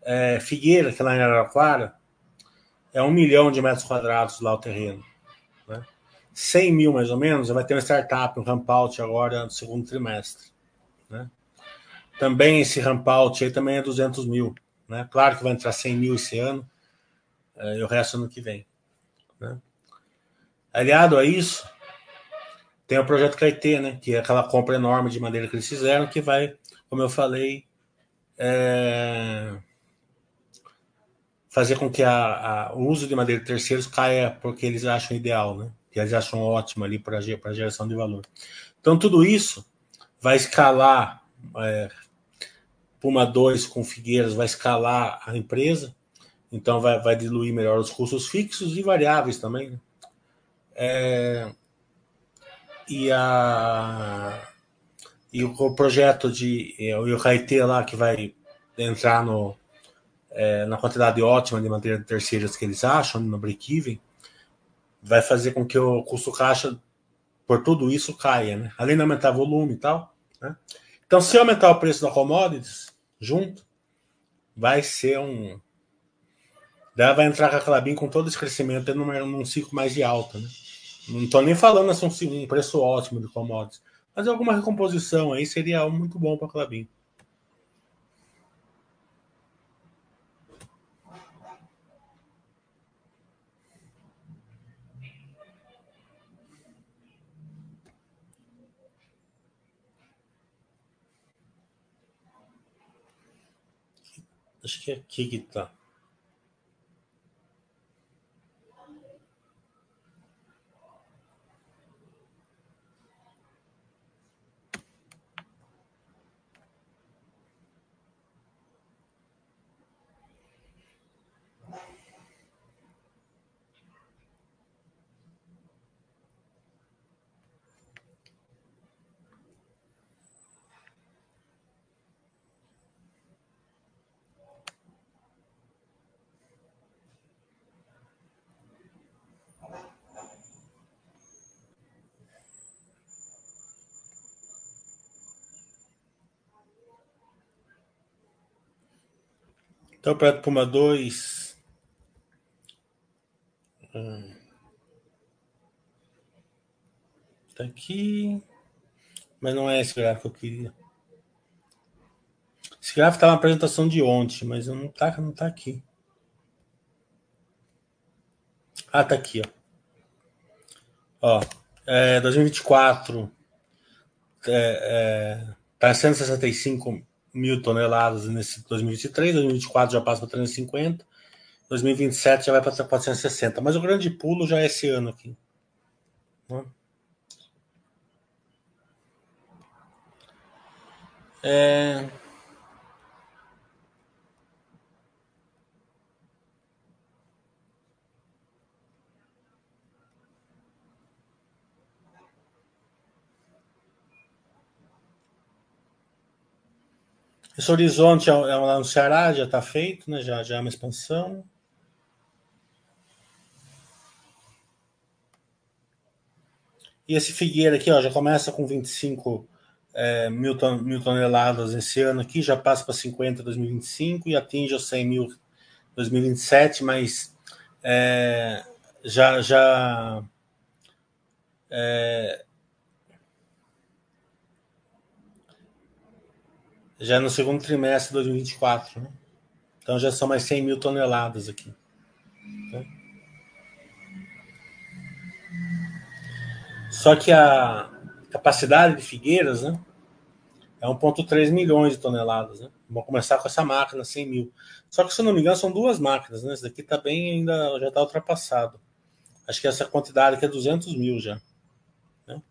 É, Figueira, que é lá em Araraquara, é um milhão de metros quadrados lá o terreno. 100 mil mais ou menos, vai ter uma startup, um ramp-out agora no segundo trimestre. Né? Também esse ramp-out aí também é 200 mil. Né? Claro que vai entrar 100 mil esse ano é, e o resto ano que vem. Né? Aliado a isso, tem o projeto Caetê, né? que é aquela compra enorme de madeira que eles fizeram, que vai, como eu falei, é... fazer com que a, a, o uso de madeira de terceiros caia porque eles acham ideal. Né? Que eles acham ótimo ali para a geração de valor. Então, tudo isso vai escalar é, Puma 2 com Figueiras, vai escalar a empresa, então vai, vai diluir melhor os custos fixos e variáveis também. Né? É, e, a, e o projeto de é, o Haitê lá que vai entrar no, é, na quantidade ótima de de terceiras que eles acham no break-even, vai fazer com que o custo caixa por tudo isso caia, né? Além de aumentar volume e tal. Né? Então, se aumentar o preço da commodities junto, vai ser um. Daí vai entrar com a Clabin com todo esse crescimento num, num ciclo mais de alta. Né? Não estou nem falando assim, um preço ótimo de commodities, mas alguma recomposição aí seria muito bom para a Clabin. ishga kegitlar Então, para Puma 2. Hum. Tá aqui. Mas não é esse gráfico que eu queria. Esse gráfico tá na apresentação de ontem, mas não tá, não tá aqui. Ah, tá aqui, ó. Ó, é, 2024 é, é, tá 165 mil toneladas nesse 2023, 2024 já passa para 350, 2027 já vai para 460. Mas o grande pulo já é esse ano aqui. Né? É... Esse horizonte é, é lá no Ceará, já está feito, né? já, já é uma expansão. E esse Figueira aqui, ó, já começa com 25 é, mil, ton mil, toneladas esse ano aqui, já passa para 50 em 2025 e atinge os 100 mil em 2027, mas é, já, já é, já no segundo trimestre de 2024. Né? Então já são mais 100 mil toneladas aqui. Né? Só que a capacidade de Figueiras né, é 1,3 milhões de toneladas. Né? Vamos começar com essa máquina, 100 mil. Só que, se não me engano, são duas máquinas. Né? Esse daqui está bem, ainda já está ultrapassado. Acho que essa quantidade aqui é 200 mil já. Né?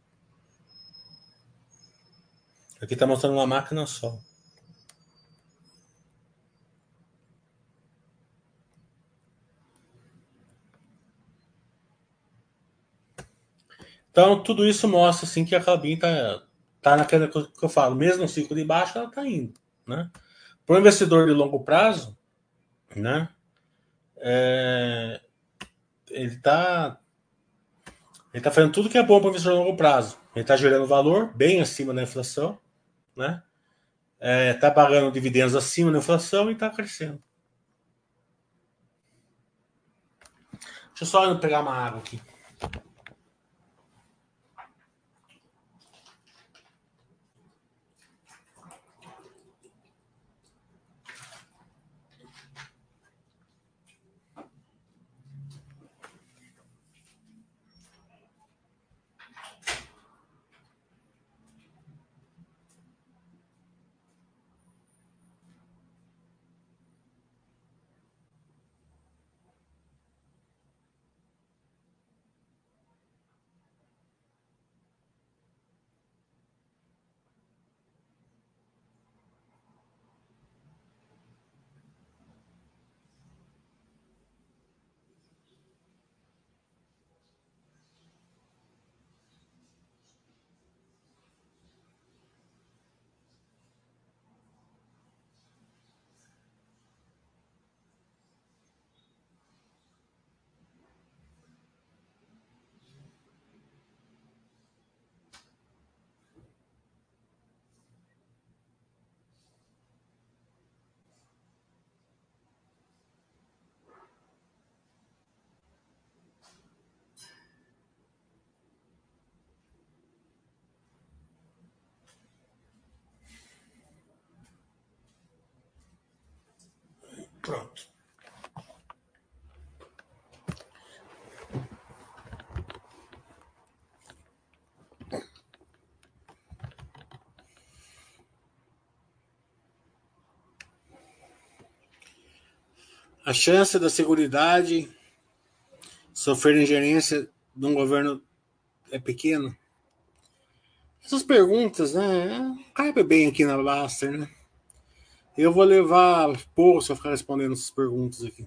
Aqui está mostrando uma máquina só. Então, tudo isso mostra assim, que a Clabin está tá naquela que eu falo, mesmo no ciclo de baixo, ela está indo. Né? Para o investidor de longo prazo, né, é, ele está ele tá fazendo tudo que é bom para o investidor de longo prazo. Ele está gerando valor bem acima da inflação, né? Está é, pagando dividendos acima da inflação e está crescendo. Deixa eu só pegar uma água aqui. Pronto. A chance da Seguridade sofrer ingerência de um governo é pequena? Essas perguntas, né? Cabe bem aqui na Baster, né? Eu vou levar pouco se eu ficar respondendo essas perguntas aqui.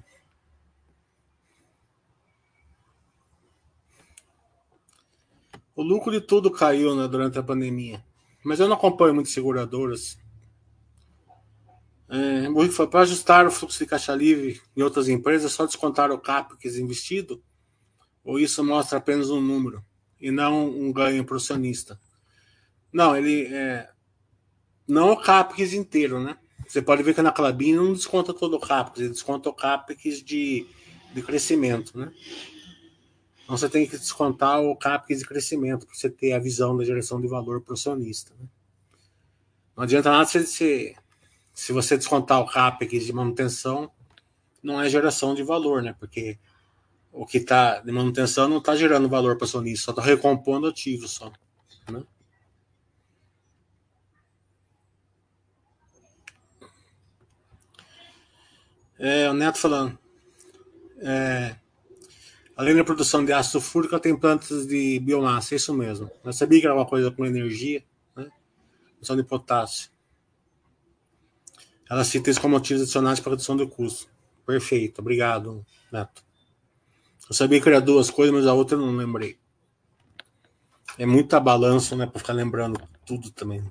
O lucro de tudo caiu né, durante a pandemia. Mas eu não acompanho muitas seguradoras. É, para ajustar o fluxo de caixa livre em outras empresas, só descontar o CAPEX investido? Ou isso mostra apenas um número e não um ganho para o acionista? Não, ele é, não o CAPEX inteiro, né? Você pode ver que na Clabin não desconta todo o CAPEX, ele desconta o CAPEX de, de crescimento, né? Então você tem que descontar o CAPEX de crescimento para você ter a visão da geração de valor para o acionista. Né? Não adianta nada se, se, se você descontar o CAPEX de manutenção, não é geração de valor, né? Porque o que está de manutenção não está gerando valor para o acionista, só está recompondo ativos só. Né? É, o Neto falando. É, além da produção de ácido fúrico, tem plantas de biomassa, é isso mesmo. Eu sabia que era uma coisa com energia, né? Produção de potássio. Ela cita isso como motivos adicionais para redução do custo. Perfeito, obrigado, Neto. Eu sabia que era duas coisas, mas a outra eu não lembrei. É muita balança, né, para ficar lembrando tudo também.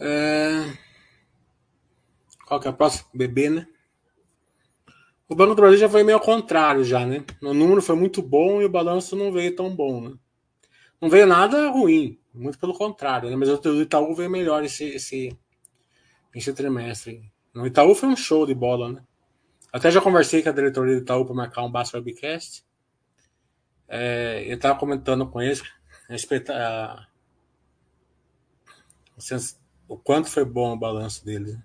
É... Qual que é a próxima? BB, né? O Banco do Brasil já foi meio ao contrário, já, né? O número foi muito bom e o balanço não veio tão bom, né? Não veio nada ruim, muito pelo contrário, né? Mas o Itaú veio melhor esse, esse, esse trimestre. No Itaú foi um show de bola, né? Até já conversei com a diretoria do Itaú para marcar um Basso Webcast. É, eu estava comentando com eles a a, o quanto foi bom o balanço deles.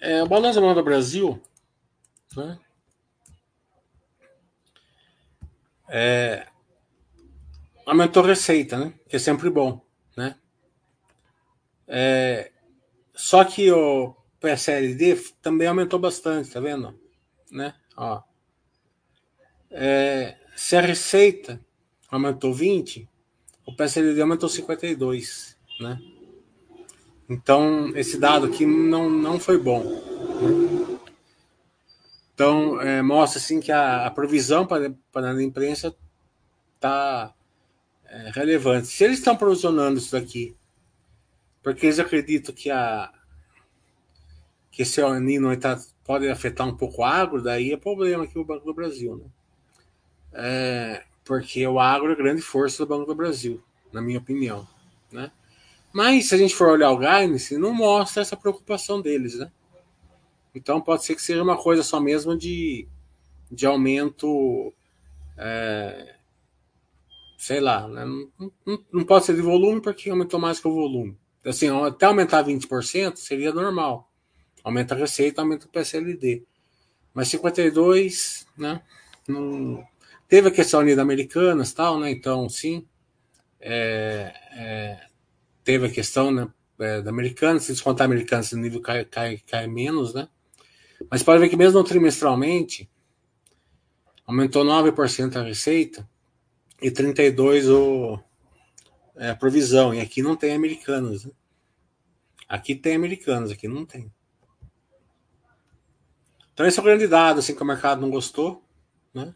É, o balanço do Brasil né, é, aumentou a receita, né, que é sempre bom. Né? É, só que o PSLD também aumentou bastante, tá vendo? Né? Ó. É, se a receita aumentou 20, o PSLD aumentou 52, né? Então, esse dado aqui não, não foi bom. Então, é, mostra assim que a, a provisão para, para a imprensa está é, relevante. Se eles estão provisionando isso daqui, porque eles acreditam que, a, que esse anino tá, pode afetar um pouco o agro, daí é problema aqui o Banco do Brasil. Né? É, porque o agro é a grande força do Banco do Brasil, na minha opinião. Né? Mas se a gente for olhar o guidance, não mostra essa preocupação deles, né? Então pode ser que seja uma coisa só mesmo de, de aumento, é, sei lá, né? não, não, não, pode ser de volume porque aumentou mais que o volume. Assim, até aumentar 20% seria normal. Aumenta a receita, aumenta o PSLD. Mas 52, né? Não... Teve a questão ali da Americanas tal, né? Então, sim. É, é, teve a questão né, é, da Americana, se descontar a Americana, esse nível cai, cai, cai menos, né? Mas pode ver que mesmo trimestralmente aumentou 9% a receita e 32% o, é, a provisão. E aqui não tem americanos. Né? Aqui tem americanos, aqui não tem. Então esse é o grande dado, assim, que o mercado não gostou, né?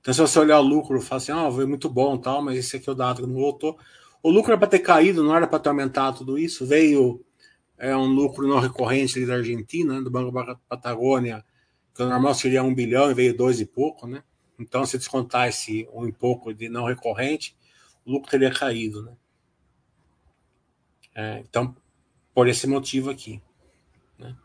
Então se você olhar o lucro, fala assim, ah, foi muito bom tal, mas esse aqui é o dado que não voltou. O lucro era para ter caído, não era para ter aumentado tudo isso. Veio é, um lucro não recorrente da Argentina, do Banco Patagônia, que o normal seria um bilhão e veio dois e pouco, né? Então, se descontar esse um e pouco de não recorrente, o lucro teria caído, né? É, então, por esse motivo aqui. Né?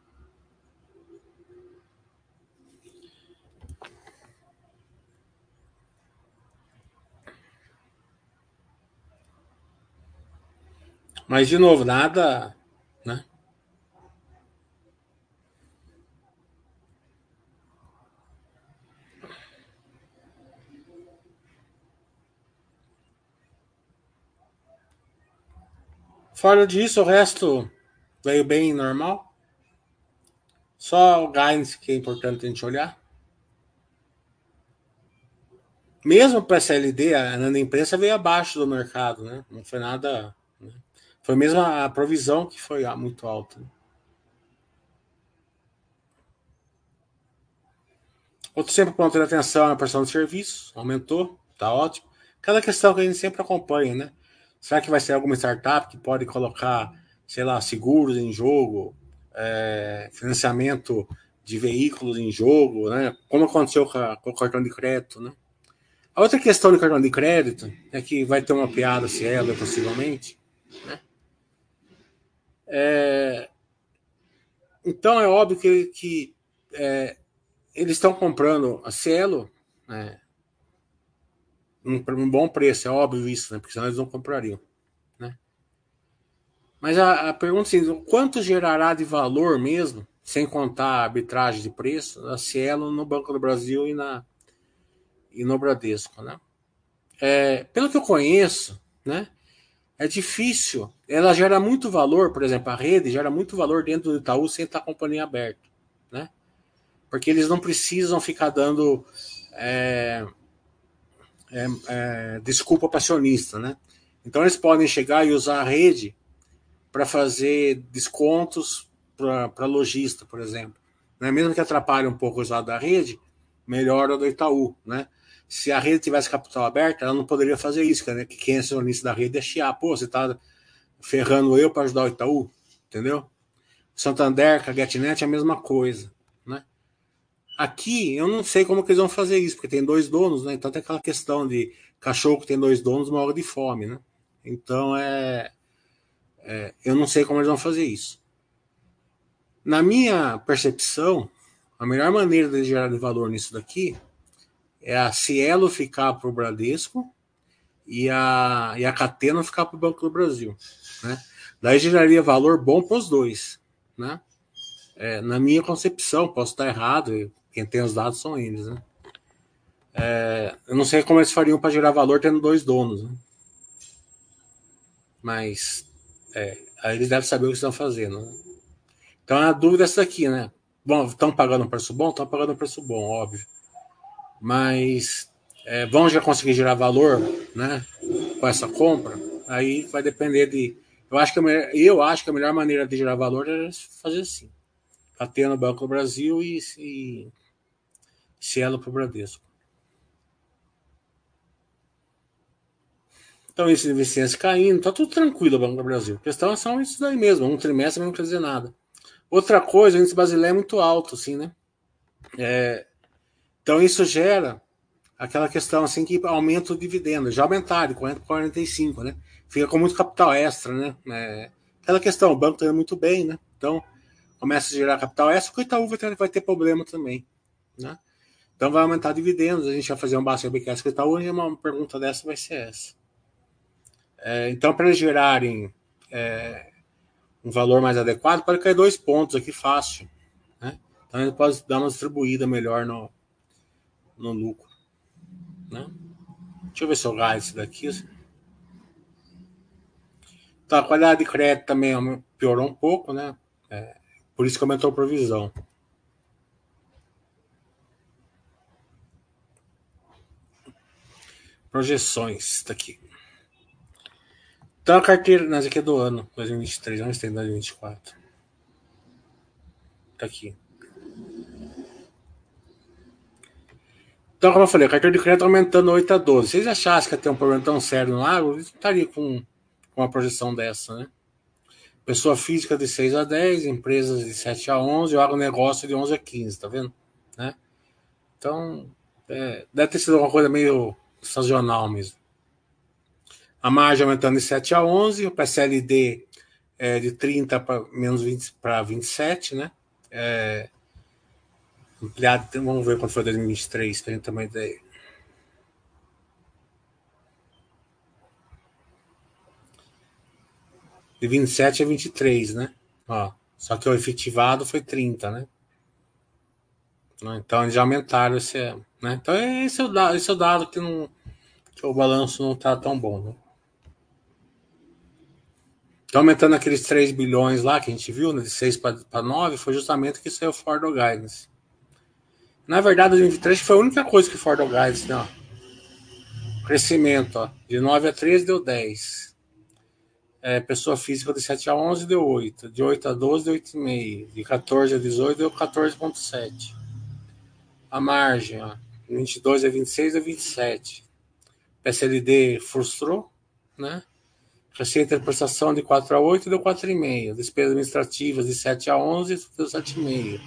Mas, de novo, nada. Né? Fora disso, o resto veio bem normal. Só o guidance que é importante a gente olhar. Mesmo o PSLD, a Nanda Imprensa veio abaixo do mercado, né? Não foi nada foi mesmo a provisão que foi muito alta. Outro sempre ponto de atenção é a prestação de serviço, aumentou, tá ótimo. Cada questão que a gente sempre acompanha, né? Será que vai ser alguma startup que pode colocar, sei lá, seguros em jogo, é, financiamento de veículos em jogo, né? Como aconteceu com, a, com, o cartão de crédito, né? A outra questão do cartão de crédito é que vai ter uma piada se ela possivelmente, né? É, então é óbvio que, que é, eles estão comprando a Cielo né, um, um, bom preço, é óbvio isso, né, porque senão eles não comprariam. Né? Mas a, a pergunta é assim, quanto gerará de valor mesmo, sem contar a arbitragem de preço, a Cielo no Banco do Brasil e, na, e no Bradesco? Né? É, pelo que eu conheço, né, é difícil. Ela gera muito valor, por exemplo, a rede gera muito valor dentro do Itaú sem estar a companhia aberta, né? Porque eles não precisam ficar dando é, é, é, desculpa para acionista, né? Então eles podem chegar e usar a rede para fazer descontos para lojista, por exemplo. Né? Mesmo que atrapalhe um pouco o usado da rede, melhora do Itaú, né? Se a rede tivesse capital aberto, ela não poderia fazer isso, né? Que quem é acionista da rede é chiar. Pô, você está ferrando eu para ajudar o Itaú, entendeu? Santander, com a GetNet é a mesma coisa? Aqui, eu não sei como que eles vão fazer isso, porque tem dois donos, né? Então tem aquela questão de cachorro que tem dois donos morre de fome, né? Então é, é, eu não sei como eles vão fazer isso. Na minha percepção, a melhor maneira de gerar valor nisso daqui é a Cielo ficar para o Bradesco e a, e a Catena ficar para o Banco do Brasil. Né? Daí geraria valor bom para os dois. Né? É, na minha concepção, posso estar errado, quem tem os dados são eles. Né? É, eu não sei como eles fariam para gerar valor tendo dois donos. Né? Mas é, aí eles devem saber o que estão fazendo. Né? Então a dúvida é essa aqui, né? Bom, estão pagando um preço bom? Estão pagando um preço bom, óbvio. Mas é, vão já conseguir gerar valor, né? Com essa compra? Aí vai depender de. Eu acho que a melhor, eu acho que a melhor maneira de gerar valor é fazer assim. Catena no Banco do Brasil e, e Cielo para o Bradesco. Então, esses investimentos caindo, tá tudo tranquilo o Banco do Brasil. A questão é só isso daí mesmo. Um trimestre não quer dizer nada. Outra coisa, o índice brasileiro é muito alto, assim, né? É, então, isso gera aquela questão, assim, que aumenta o dividendo. Já aumentaram de 40 para 45, né? Fica com muito capital extra, né? É, aquela questão, o banco está indo muito bem, né? Então, começa a gerar capital extra, o Itaú vai ter, vai ter problema também, né? Então, vai aumentar dividendos. A gente vai fazer um básico BQS com o Itaú e uma pergunta dessa vai ser essa. É, então, para eles gerarem é, um valor mais adequado, pode cair dois pontos aqui fácil. Né? Então, ele pode dar uma distribuída melhor no, no lucro. Né? Deixa eu ver se eu ganho esse daqui. Então, a qualidade de crédito também piorou um pouco, né? É, por isso que aumentou a provisão. Projeções, está aqui. Então a carteira, mas aqui é do ano, 2023, vamos ter 2024. Tá aqui. Então, como eu falei, a carteira de crédito aumentando 8 a 12. Se vocês achassem que ia ter um problema tão sério no agro, eles estaria com, com uma projeção dessa, né? Pessoa física de 6 a 10, empresas de 7 a 11, o agronegócio de 11 a 15, tá vendo? Né? Então, é, deve ter sido uma coisa meio sazonal mesmo a margem aumentando de 7 a 11, o PSLD é, de 30 para menos 20 para 27, né? É, ampliado, vamos ver quando foi 2023, para a gente ter ideia. De 27 a 23, né? Ó, só que o efetivado foi 30, né? Então eles já aumentaram esse. Né? Então esse é o dado, esse é o dado que, não, que o balanço não está tão bom, né? Então, aumentando aqueles 3 bilhões lá que a gente viu, né, de 6 para 9, foi justamente que saiu fora do guidance. Na verdade, 2023 foi a única coisa que fora do guidance, né? Ó. Crescimento, ó, de 9 a 13 deu 10. É, pessoa física de 7 a 11 deu 8. De 8 a 12 deu 8,5. De 14 a 18 deu 14,7. A margem, ó, 22 a 26 deu 27. PSLD frustrou, né? Receita de prestação de 4 a 8 deu 4,5. Despesas administrativas de 7 a 11 deu 7,5.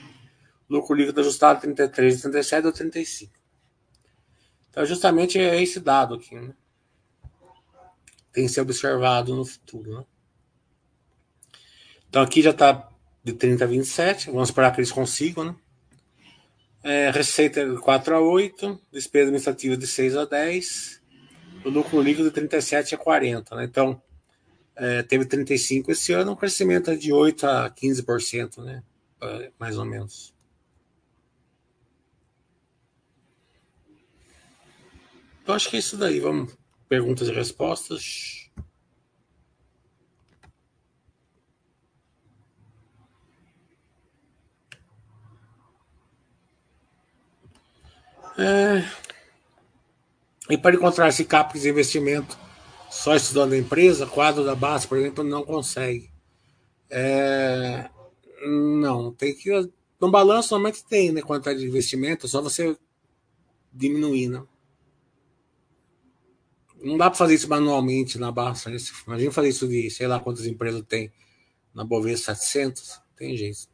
Lucro líquido ajustado 33 de 37 deu 35. Então, justamente é esse dado aqui. Né? Tem que ser observado no futuro. Né? Então, aqui já está de 30 a 27. Vamos esperar que eles consigam. Né? É, receita de 4 a 8. Despesa administrativa de 6 a 10. O lucro líquido de 37 a 40. Né? Então, é, teve 35 esse ano, um crescimento de 8 a 15%, né? É, mais ou menos. Então acho que é isso daí. Vamos perguntas e respostas. É... E para encontrar esse CAPEX de investimento só estudando a empresa, quadro da base, por exemplo, não consegue. É, não, tem que. No balanço normalmente tem, né? Quantidade de investimento, é só você diminuir. Né? Não dá para fazer isso manualmente na Basta. Né? Imagina fazer isso de sei lá quantas empresas tem na Bovespa 700. Tem jeito.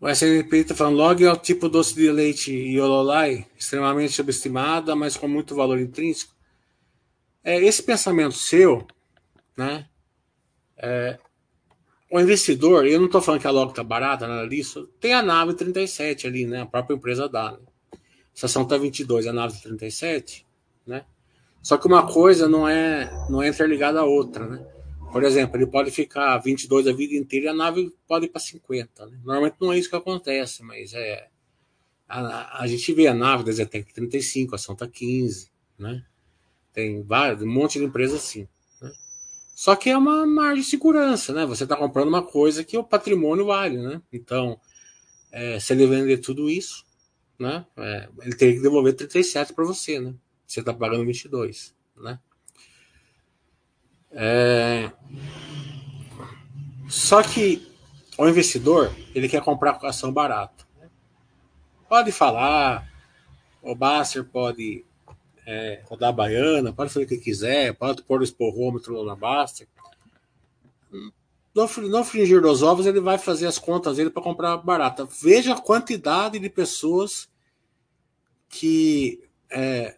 O SNP está falando, log é o tipo doce de leite Yololai, extremamente subestimada, mas com muito valor intrínseco. É, esse pensamento seu, né? É, o investidor, eu não estou falando que a log está barata, nada disso, tem a nave 37 ali, né? A própria empresa dá. Né? A ação está 22 a nave 37, né? Só que uma coisa não é, não é interligada à outra, né? Por exemplo, ele pode ficar 22 a vida inteira e a nave pode ir para 50. Né? Normalmente não é isso que acontece, mas é. A, a gente vê a nave da Zetec 35, a está 15, né? Tem vários, um monte de empresas assim. Né? Só que é uma margem de segurança, né? Você está comprando uma coisa que o patrimônio vale, né? Então, é, se ele vender tudo isso, né? É, ele teria que devolver 37 para você, né? Você está pagando 22, né? É... Só que o investidor ele quer comprar ação barata. Pode falar, o Basser pode é, rodar a baiana, pode fazer o que quiser, pode pôr o esporrômetro na Baster. No, no fringir dos ovos, ele vai fazer as contas dele para comprar barata. Veja a quantidade de pessoas que, é,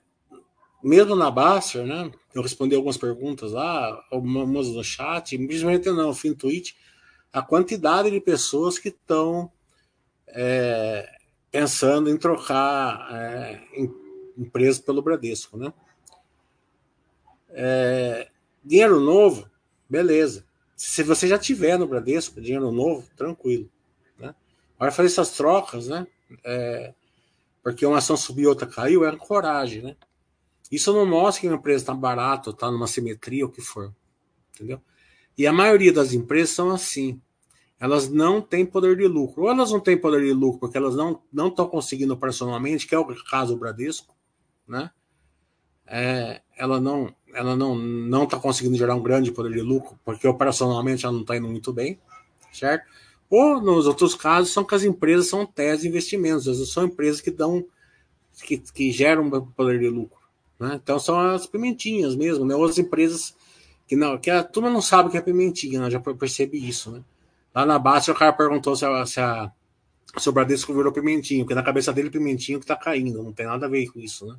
mesmo na Baster, né? Eu respondi algumas perguntas lá, algumas no chat, principalmente não, fim tweet, a quantidade de pessoas que estão é, pensando em trocar é, em, empresa pelo Bradesco, né? É, dinheiro novo, beleza. Se você já tiver no Bradesco, dinheiro novo, tranquilo. Né? Agora fazer essas trocas, né? É, porque uma ação subiu, outra caiu, é coragem, né? Isso não mostra que uma empresa está barata, está numa simetria, o que for. Entendeu? E a maioria das empresas são assim. Elas não têm poder de lucro. Ou elas não têm poder de lucro porque elas não estão conseguindo operacionalmente, que é o caso do Bradesco, né? É, ela não ela não não está conseguindo gerar um grande poder de lucro porque operacionalmente ela não está indo muito bem, certo? Ou nos outros casos são que as empresas são tese de investimentos, são empresas que dão que, que geram poder de lucro. Né? Então são as pimentinhas mesmo, né? Outras empresas que não, que a turma não sabe o que é pimentinha, né? já percebi isso, né? Lá na base o cara perguntou se a, se a se o Bradesco virou pimentinho, porque na cabeça dele pimentinho que tá caindo, não tem nada a ver com isso, né?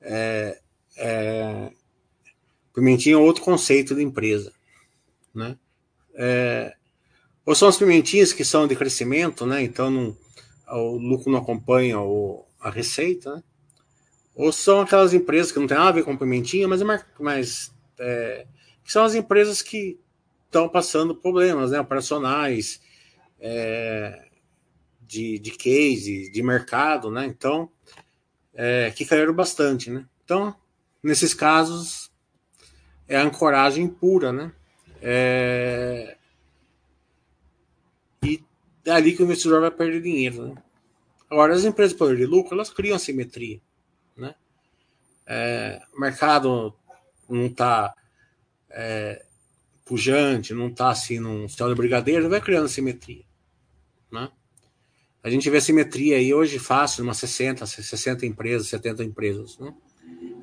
É, é, é outro conceito de empresa, né? É, ou são as pimentinhas que são de crescimento, né? Então não, o lucro não acompanha o, a receita, né? Ou são aquelas empresas que não tem nada a ver com pimentinha, mas, é mas é, são as empresas que estão passando problemas né, operacionais, é, de, de case, de mercado, né? Então, é, que caíram bastante, né? Então, nesses casos, é a ancoragem pura, né? É, e é ali que o investidor vai perder dinheiro, né? Agora, as empresas de poder de lucro, elas criam simetria né? É, o mercado não está é, pujante, não está assim num céu de brigadeiro, vai criando simetria, né? A gente vê simetria aí hoje fácil, umas 60, 60 empresas, 70 empresas, né?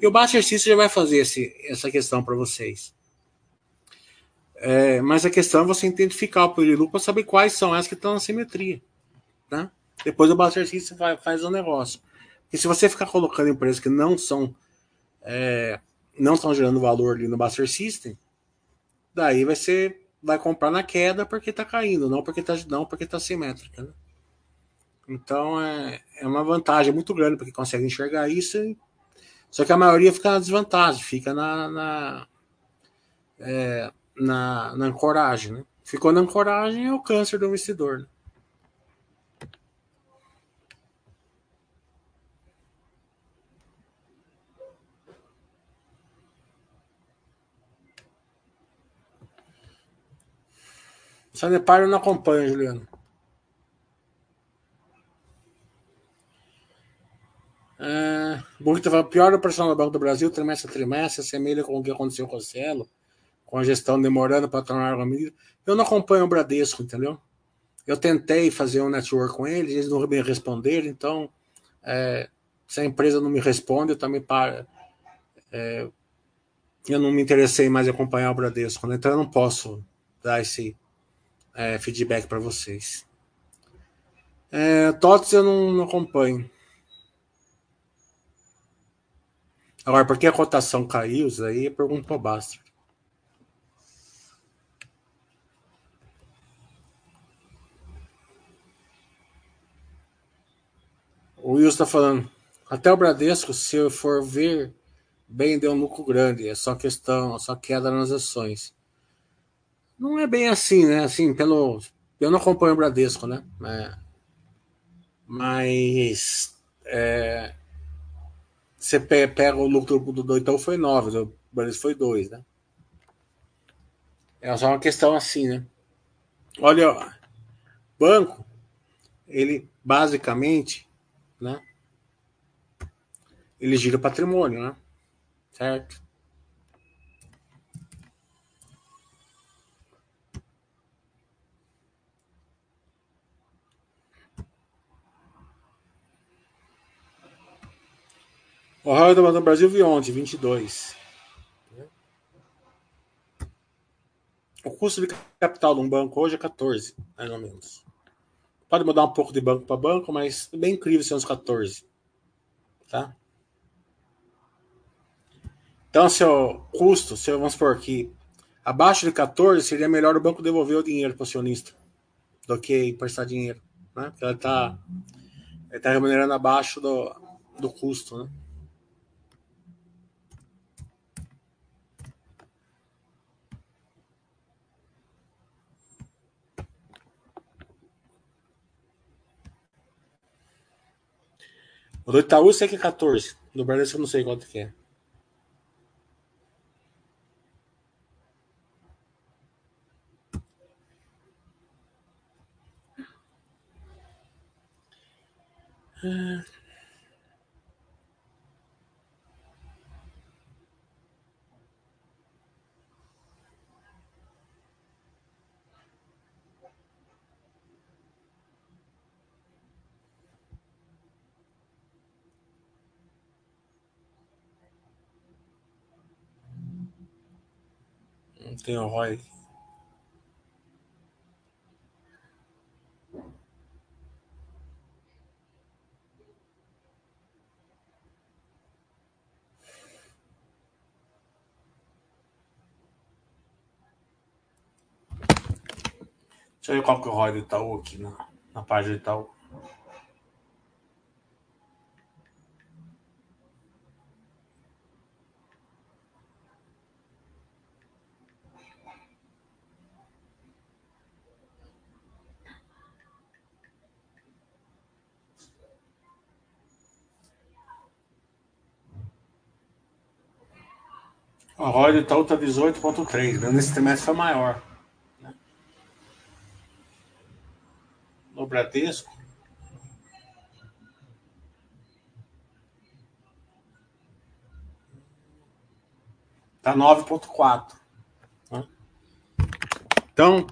E o baixo exercício já vai fazer esse, essa questão para vocês. É, mas a questão é você identificar o período para saber quais são as que estão na simetria. Né? Depois o baixo exercício faz o negócio. E se você ficar colocando empresas que não são é, não estão gerando valor ali no Buster System, daí vai ser vai comprar na queda porque está caindo, não porque está não porque tá simétrica. Né? Então é, é uma vantagem muito grande porque consegue enxergar isso. Só que a maioria fica na desvantagem, fica na na, é, na, na ancoragem. Né? Ficou na ancoragem é o câncer do investidor. Né? Sanepar eu não acompanho, Juliano. É, Burrito fala, pior operação do Banco do Brasil, trimestre a trimestre, assemelha com o que aconteceu com o Cielo, com a gestão demorando para tornar a medida. Eu não acompanho o Bradesco, entendeu? Eu tentei fazer um network com eles, eles não me responderam, então é, se a empresa não me responde, eu também paro. É, eu não me interessei mais em acompanhar o Bradesco, né? então eu não posso dar esse é, feedback para vocês. É, TOTS eu não, não acompanho. Agora, por que a cotação caiu? Isso aí eu pergunto para o Bastard. O Wilson está falando. Até o Bradesco, se eu for ver bem, deu um lucro grande. É só questão, só queda nas ações. Não é bem assim, né? Assim, pelo. Eu não acompanho o Bradesco, né? É, mas. É, você pega o lucro do Itaú foi 9, o Bradesco foi 2, né? É só uma questão assim, né? Olha, banco, ele basicamente, né? Ele gira patrimônio, né? Certo? O Royal do Banco Brasil viu ontem, 22. O custo de capital de um banco hoje é 14, mais ou menos. Pode mudar um pouco de banco para banco, mas é bem incrível ser uns 14. Tá? Então, seu custo, se vamos supor que abaixo de 14, seria melhor o banco devolver o dinheiro para o acionista do que emprestar dinheiro. Né? Porque ele está tá remunerando abaixo do, do custo. Né? O do Itaú eu sei que é 14. Do Bradesco eu não sei quanto que é. Não tem o ROI. Deixa eu ver qual que é o ROI do Itaú aqui na, na página do Itaú. A ROI do Itaú está 18,3. Nesse trimestre foi maior. Né? No Bradesco. Está 9,4. Né? Então,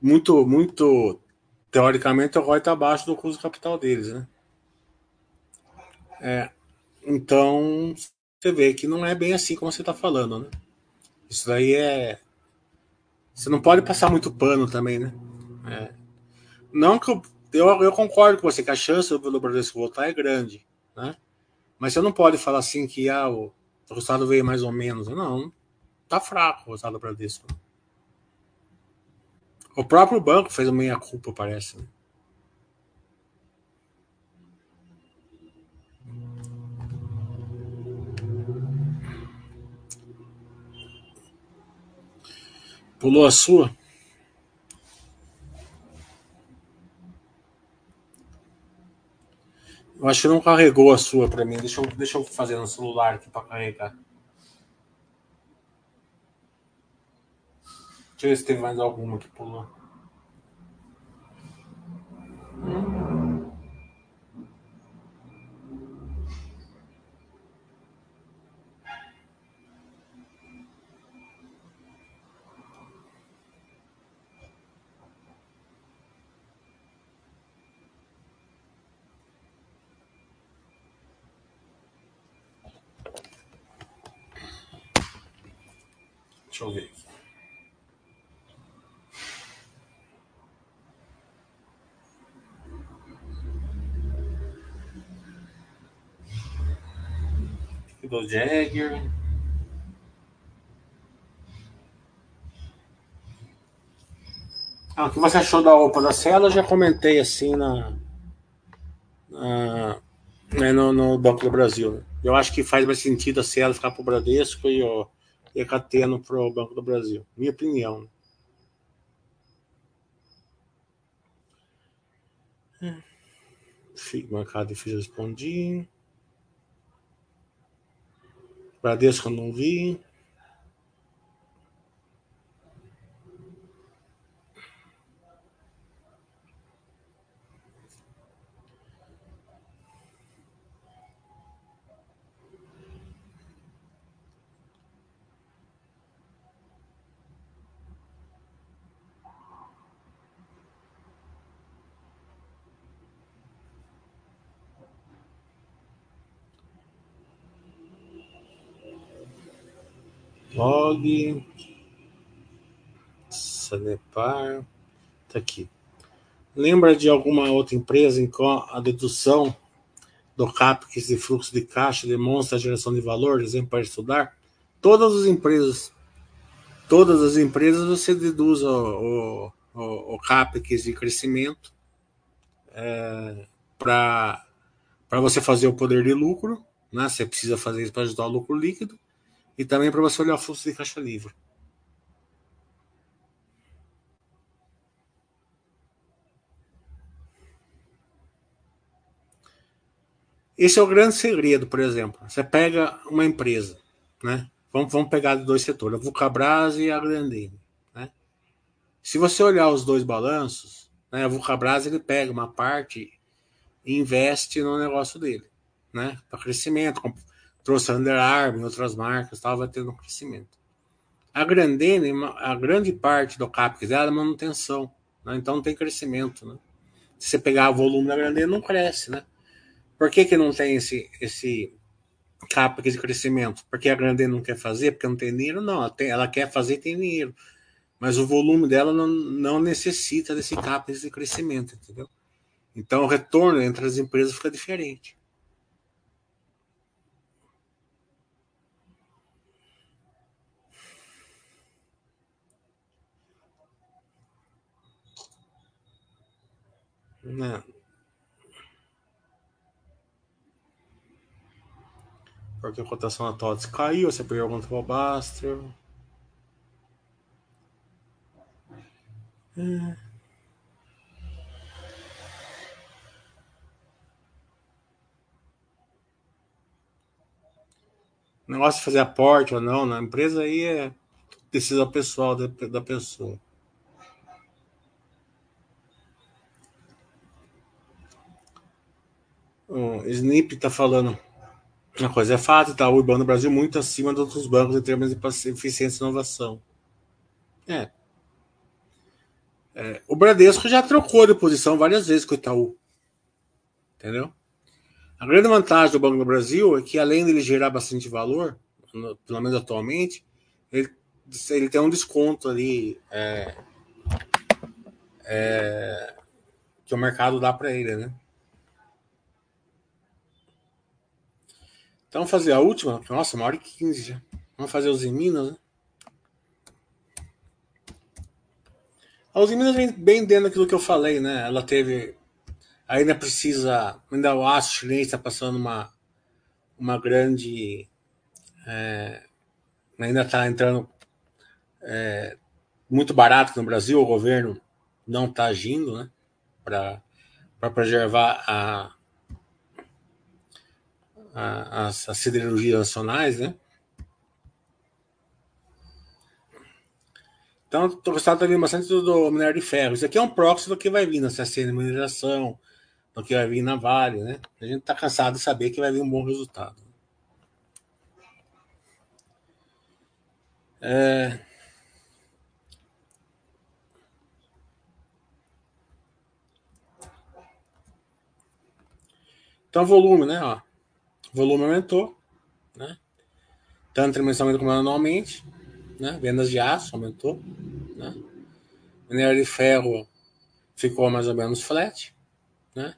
muito, muito. Teoricamente, o ROI está abaixo do custo capital deles. Né? É, então, você vê que não é bem assim como você está falando, né? Isso daí é. Você não pode passar muito pano também, né? É. Não que eu, eu, eu, concordo com você que a chance do Bradesco voltar é grande, né? Mas você não pode falar assim que ah, o, resultado veio mais ou menos. Não, tá fraco o resultado do Bradesco. O próprio banco fez uma meia culpa, parece. Né? Pulou a sua? Eu acho que não carregou a sua para mim. Deixa eu, deixa eu fazer no celular aqui para carregar. Deixa eu ver se tem mais alguma que pulou. Deixa eu ver. do Jagger. Ah, o que você achou da OPA da Cela? Eu já comentei assim na, na né, no, no, Banco do Brasil. Eu acho que faz mais sentido a Cela ficar para o Bradesco e, o e a Cateno para o Banco do Brasil. Minha opinião. Marcado fiz respondi. Bradesco eu não vi. Log. Sanepar. Tá aqui. Lembra de alguma outra empresa em que a dedução do CAPEX e fluxo de caixa demonstra a geração de valor? Exemplo para estudar? Todas as empresas, todas as empresas você deduz o, o, o CAPEX de crescimento é, para você fazer o poder de lucro, né? Você precisa fazer isso para ajudar o lucro líquido e também para você olhar o fluxo de caixa livre. Esse é o grande segredo, por exemplo. Você pega uma empresa, né? Vamos, vamos pegar dois setores, a Vulcabras e a Grandene. Né? Se você olhar os dois balanços, né, a Vulcabras ele pega uma parte e investe no negócio dele, né? Para crescimento, trouxe a Under Armour e outras marcas, estava tendo um crescimento. A Grandene, a grande parte do CAPEX dela é manutenção, né? então não tem crescimento. Né? Se você pegar o volume da Grandene, não cresce. Né? Por que, que não tem esse, esse CAPEX de crescimento? Porque a Grandene não quer fazer, porque não tem dinheiro? Não, ela, tem, ela quer fazer e tem dinheiro. Mas o volume dela não, não necessita desse CAPEX de crescimento, entendeu? Então o retorno entre as empresas fica diferente. Não. Porque a cotação da TOTS caiu, você pergunta para o Baster. É. Negócio de fazer aporte ou não na empresa aí é decisão pessoal da, da pessoa. O Snip está falando. Uma coisa é fato, está o IBAN no Brasil muito acima dos outros bancos em termos de eficiência e inovação. É. é. O Bradesco já trocou de posição várias vezes com o Itaú. Entendeu? A grande vantagem do Banco do Brasil é que, além de ele gerar bastante valor, pelo menos atualmente, ele, ele tem um desconto ali é, é, que o mercado dá para ele, né? Então vamos fazer a última. Nossa, uma hora e quinze já. Vamos fazer os em Minas, né? A Uzi Minas vem bem dentro daquilo que eu falei, né? Ela teve. Ainda precisa. Ainda o aço chinês está passando uma, uma grande. É, ainda está entrando é, muito barato no Brasil. O governo não está agindo, né? Para preservar a, as, as siderurgias nacionais, né? Então, estou gostando também bastante do, do, minério de ferro. Isso aqui é um proxy do que vai vir na CSN Mineração, do que vai vir na Vale, né? A gente está cansado de saber que vai vir um bom resultado. É... Então, volume, né? Ó, volume aumentou, né? tanto trimestralmente como anualmente. né? Vendas de aço aumentou, né? Minério de ferro ficou mais ou menos flat, né?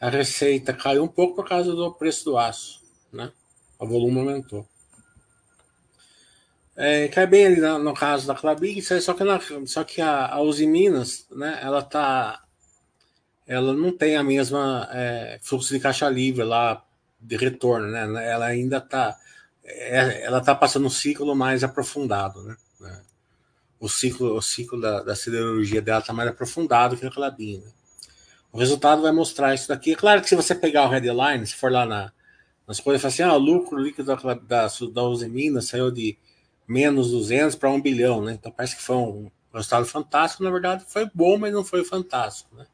A receita caiu um pouco por causa do preço do aço, né? O volume aumentou. É, cai bem ali no, no caso da Clabig, só que, na, só que a, a Uzi Minas, né, ela tá, ela não tem a mesma é, fluxo de caixa livre lá de retorno, né? Ela ainda tá, é, ela tá passando um ciclo mais aprofundado, né? O ciclo, o ciclo da, da siderurgia dela tá mais aprofundado que a Clabin, né? O resultado vai mostrar isso daqui. É claro que se você pegar o headline, se for lá na, nas coisas, fala assim, ah, o lucro líquido da, da, da Uzi Minas saiu de menos 200 para 1 bilhão, né? Então parece que foi um resultado fantástico. Na verdade, foi bom, mas não foi fantástico, né?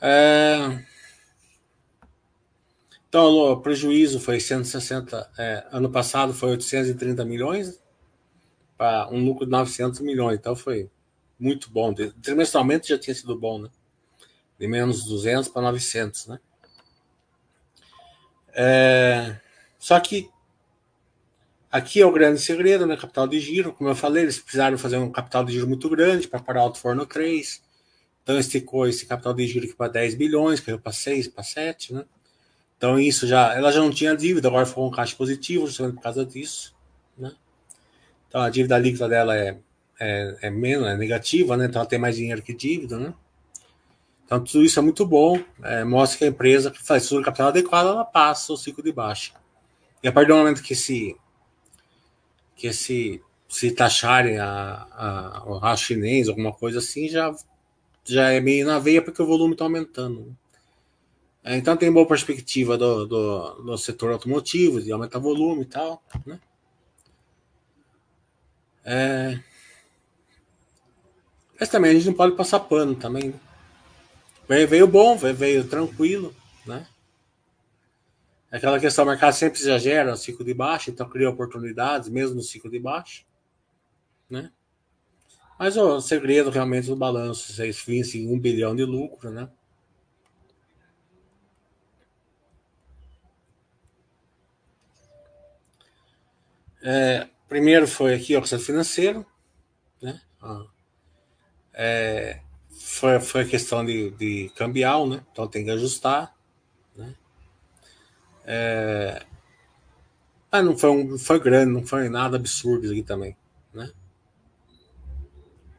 É... Então, o prejuízo foi 160, é, ano passado foi 830 milhões, para um lucro de 900 milhões, então foi muito bom. Trimestralmente já tinha sido bom, né? De menos 200 para 900, né? É... Só que Aqui é o grande segredo, né? Capital de giro. Como eu falei, eles precisaram fazer um capital de giro muito grande para parar o Forno 3. Então esticou esse capital de giro aqui para 10 bilhões, caiu para 6, para 7, né? Então isso já, ela já não tinha dívida, agora ficou um caixa positivo, justamente por causa disso, né? Então a dívida líquida dela é, é, é menos, é negativa, né? Então ela tem mais dinheiro que dívida, né? Então tudo isso é muito bom, é, mostra que a empresa que faz o capital adequado, ela passa o ciclo de baixa. E a partir do momento que esse que se, se taxarem a, a, a chinês, alguma coisa assim, já, já é meio na veia porque o volume está aumentando. É, então tem boa perspectiva do, do, do, setor automotivo, de aumentar volume e tal. Né? É... Mas também a gente não pode passar pano também. Né? Veio, veio bom, veio, veio tranquilo, né? Aquela questão, o mercado sempre exagera no ciclo de baixo, então cria oportunidades, mesmo no ciclo de baixo. Né? Mas o segredo realmente do balanço, vocês vissem um bilhão de lucro, né? É, primeiro foi aqui o resultado financeiro, né? Ah, é, foi, foi a questão de, de cambial, né? Então tem que ajustar. É... Ah, não foi, um, foi grande, não foi nada absurdo aqui também, né?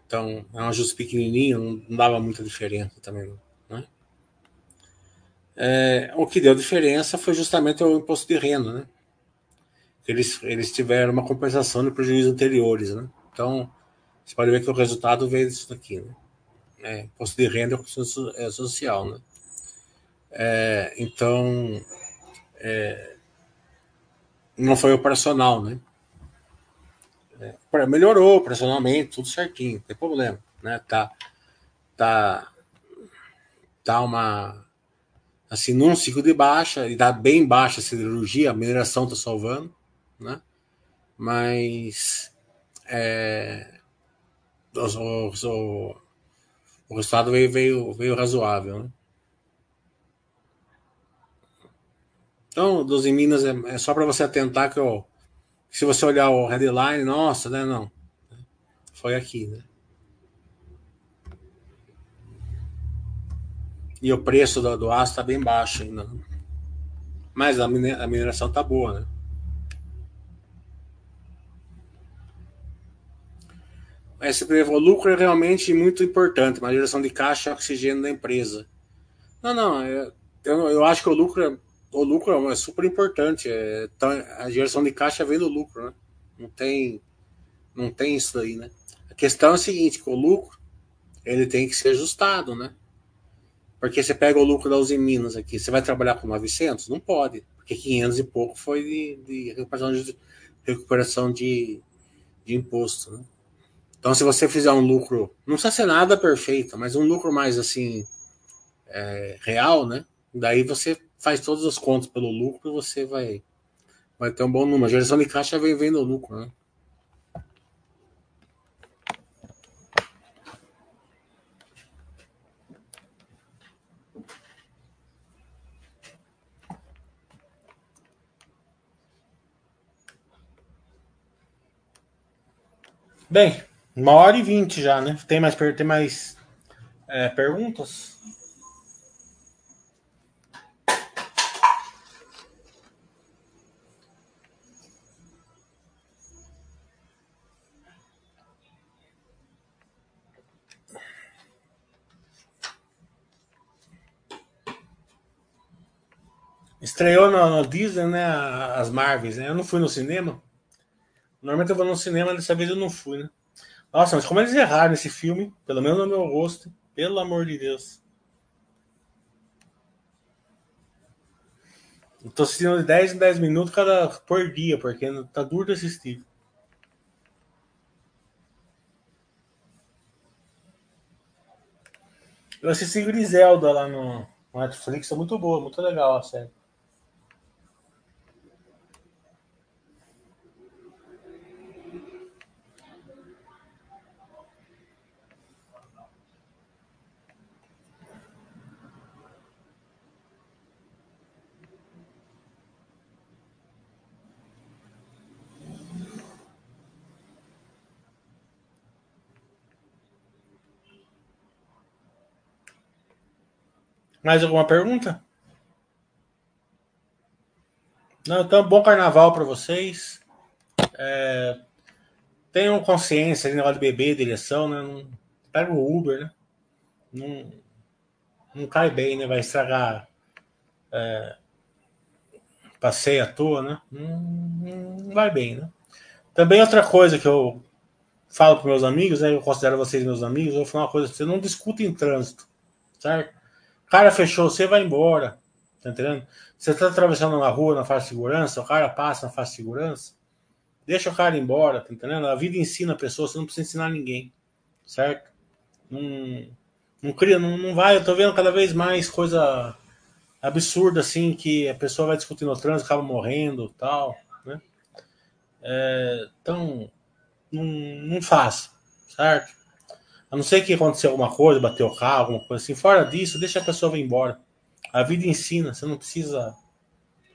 Então, é um ajuste pequenininho, não, não dava muita diferença também, né? É, o que deu diferença foi justamente o imposto de renda, né? Eles, eles tiveram uma compensação de prejuízos anteriores, né? Então, você pode ver que o resultado veio disso daqui, né? É, de renda é social, né? É, então, é, não foi operacional, né? É, melhorou operacionalmente, tudo certinho, não tem problema, né? Tá, tá, tá uma assim num ciclo de baixa e tá bem baixa a siderurgia, a mineração tá salvando, né? Mas é, o, o, o resultado veio, veio, veio razoável, né? Então, dos em Minas é, é só para você atentar que eu, se você olhar o headline, nossa, né? Não. Foi aqui, né? E o preço do, do aço está bem baixo ainda. Mas a, mineração tá boa, né? Esse o lucro é realmente muito importante, uma geração de caixa e oxigênio da empresa. Não, não, é, eu, eu acho que o lucro é o lucro é super importante. É, tá, a geração de caixa vem do lucro, né? Não tem, não tem isso aí, né? A questão é a seguinte, que o lucro ele tem que ser ajustado, né? Porque você pega o lucro da Uzi Minas aqui, você vai trabalhar com 900? Não pode, porque 500 e pouco foi de, de recuperação, de, recuperação de, de imposto, né? Então, se você fizer um lucro, não precisa ser nada perfeito, mas um lucro mais assim, é, real, né? Daí você faz todos os contos pelo lucro e você vai, vai ter um bom número. A geração de caixa vem vendo o lucro, né? Bem, uma hora e vinte já, né? Tem mais, tem mais é, perguntas? Estreou no, Disney, né? As Marvels, né? Eu não fui no cinema. Normalmente eu vou no cinema, dessa vez eu não fui, né? Nossa, mas como eles erraram nesse filme, pelo menos no meu rosto, pelo amor de Deus. Eu tô assistindo de 10 em 10 minutos cada, por dia, porque tá duro de assistir. Eu assisti Griselda lá no Netflix, é muito boa, muito legal a série. Mais alguma pergunta? Não, então, bom carnaval para vocês. É, tenham consciência de negócio de beber, direção, né? Não, pega o Uber, né? Não, não cai bem, né? Vai estragar é, passeio à toa, né? Não, não vai bem, né? Também outra coisa que eu falo para meus amigos, né? Eu considero vocês meus amigos, eu vou falar uma coisa, você não discute em trânsito, certo? Cara fechou, você vai embora. Tá entendendo? Você está atravessando uma rua na faixa de segurança, o cara passa na faixa de segurança, deixa o cara embora, tá entendendo? A vida ensina a pessoa, você não precisa ensinar ninguém, certo? Não, não cria, não, não vai. Eu tô vendo cada vez mais coisa absurda assim que a pessoa vai discutindo o trânsito, acaba morrendo tal, né? É, então, não, não faça, certo? A não ser que aconteceu alguma coisa, bateu o carro, alguma coisa assim. Fora disso, deixa a pessoa vir embora. A vida ensina, você não precisa.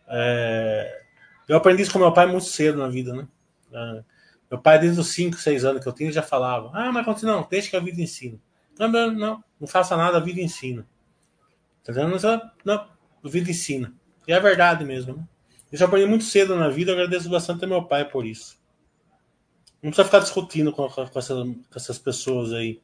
É... Eu aprendi isso com meu pai muito cedo na vida, né? É... Meu pai, desde os 5, 6 anos que eu tinha, já falava: Ah, mas continua, não, deixa que a vida ensina. Não, não, não, não faça nada, a vida ensina. Tá entendendo? Não, a vida ensina. E é verdade mesmo, né? Isso eu aprendi muito cedo na vida, eu agradeço bastante ao meu pai por isso. Não precisa ficar discutindo com, com, essas, com essas pessoas aí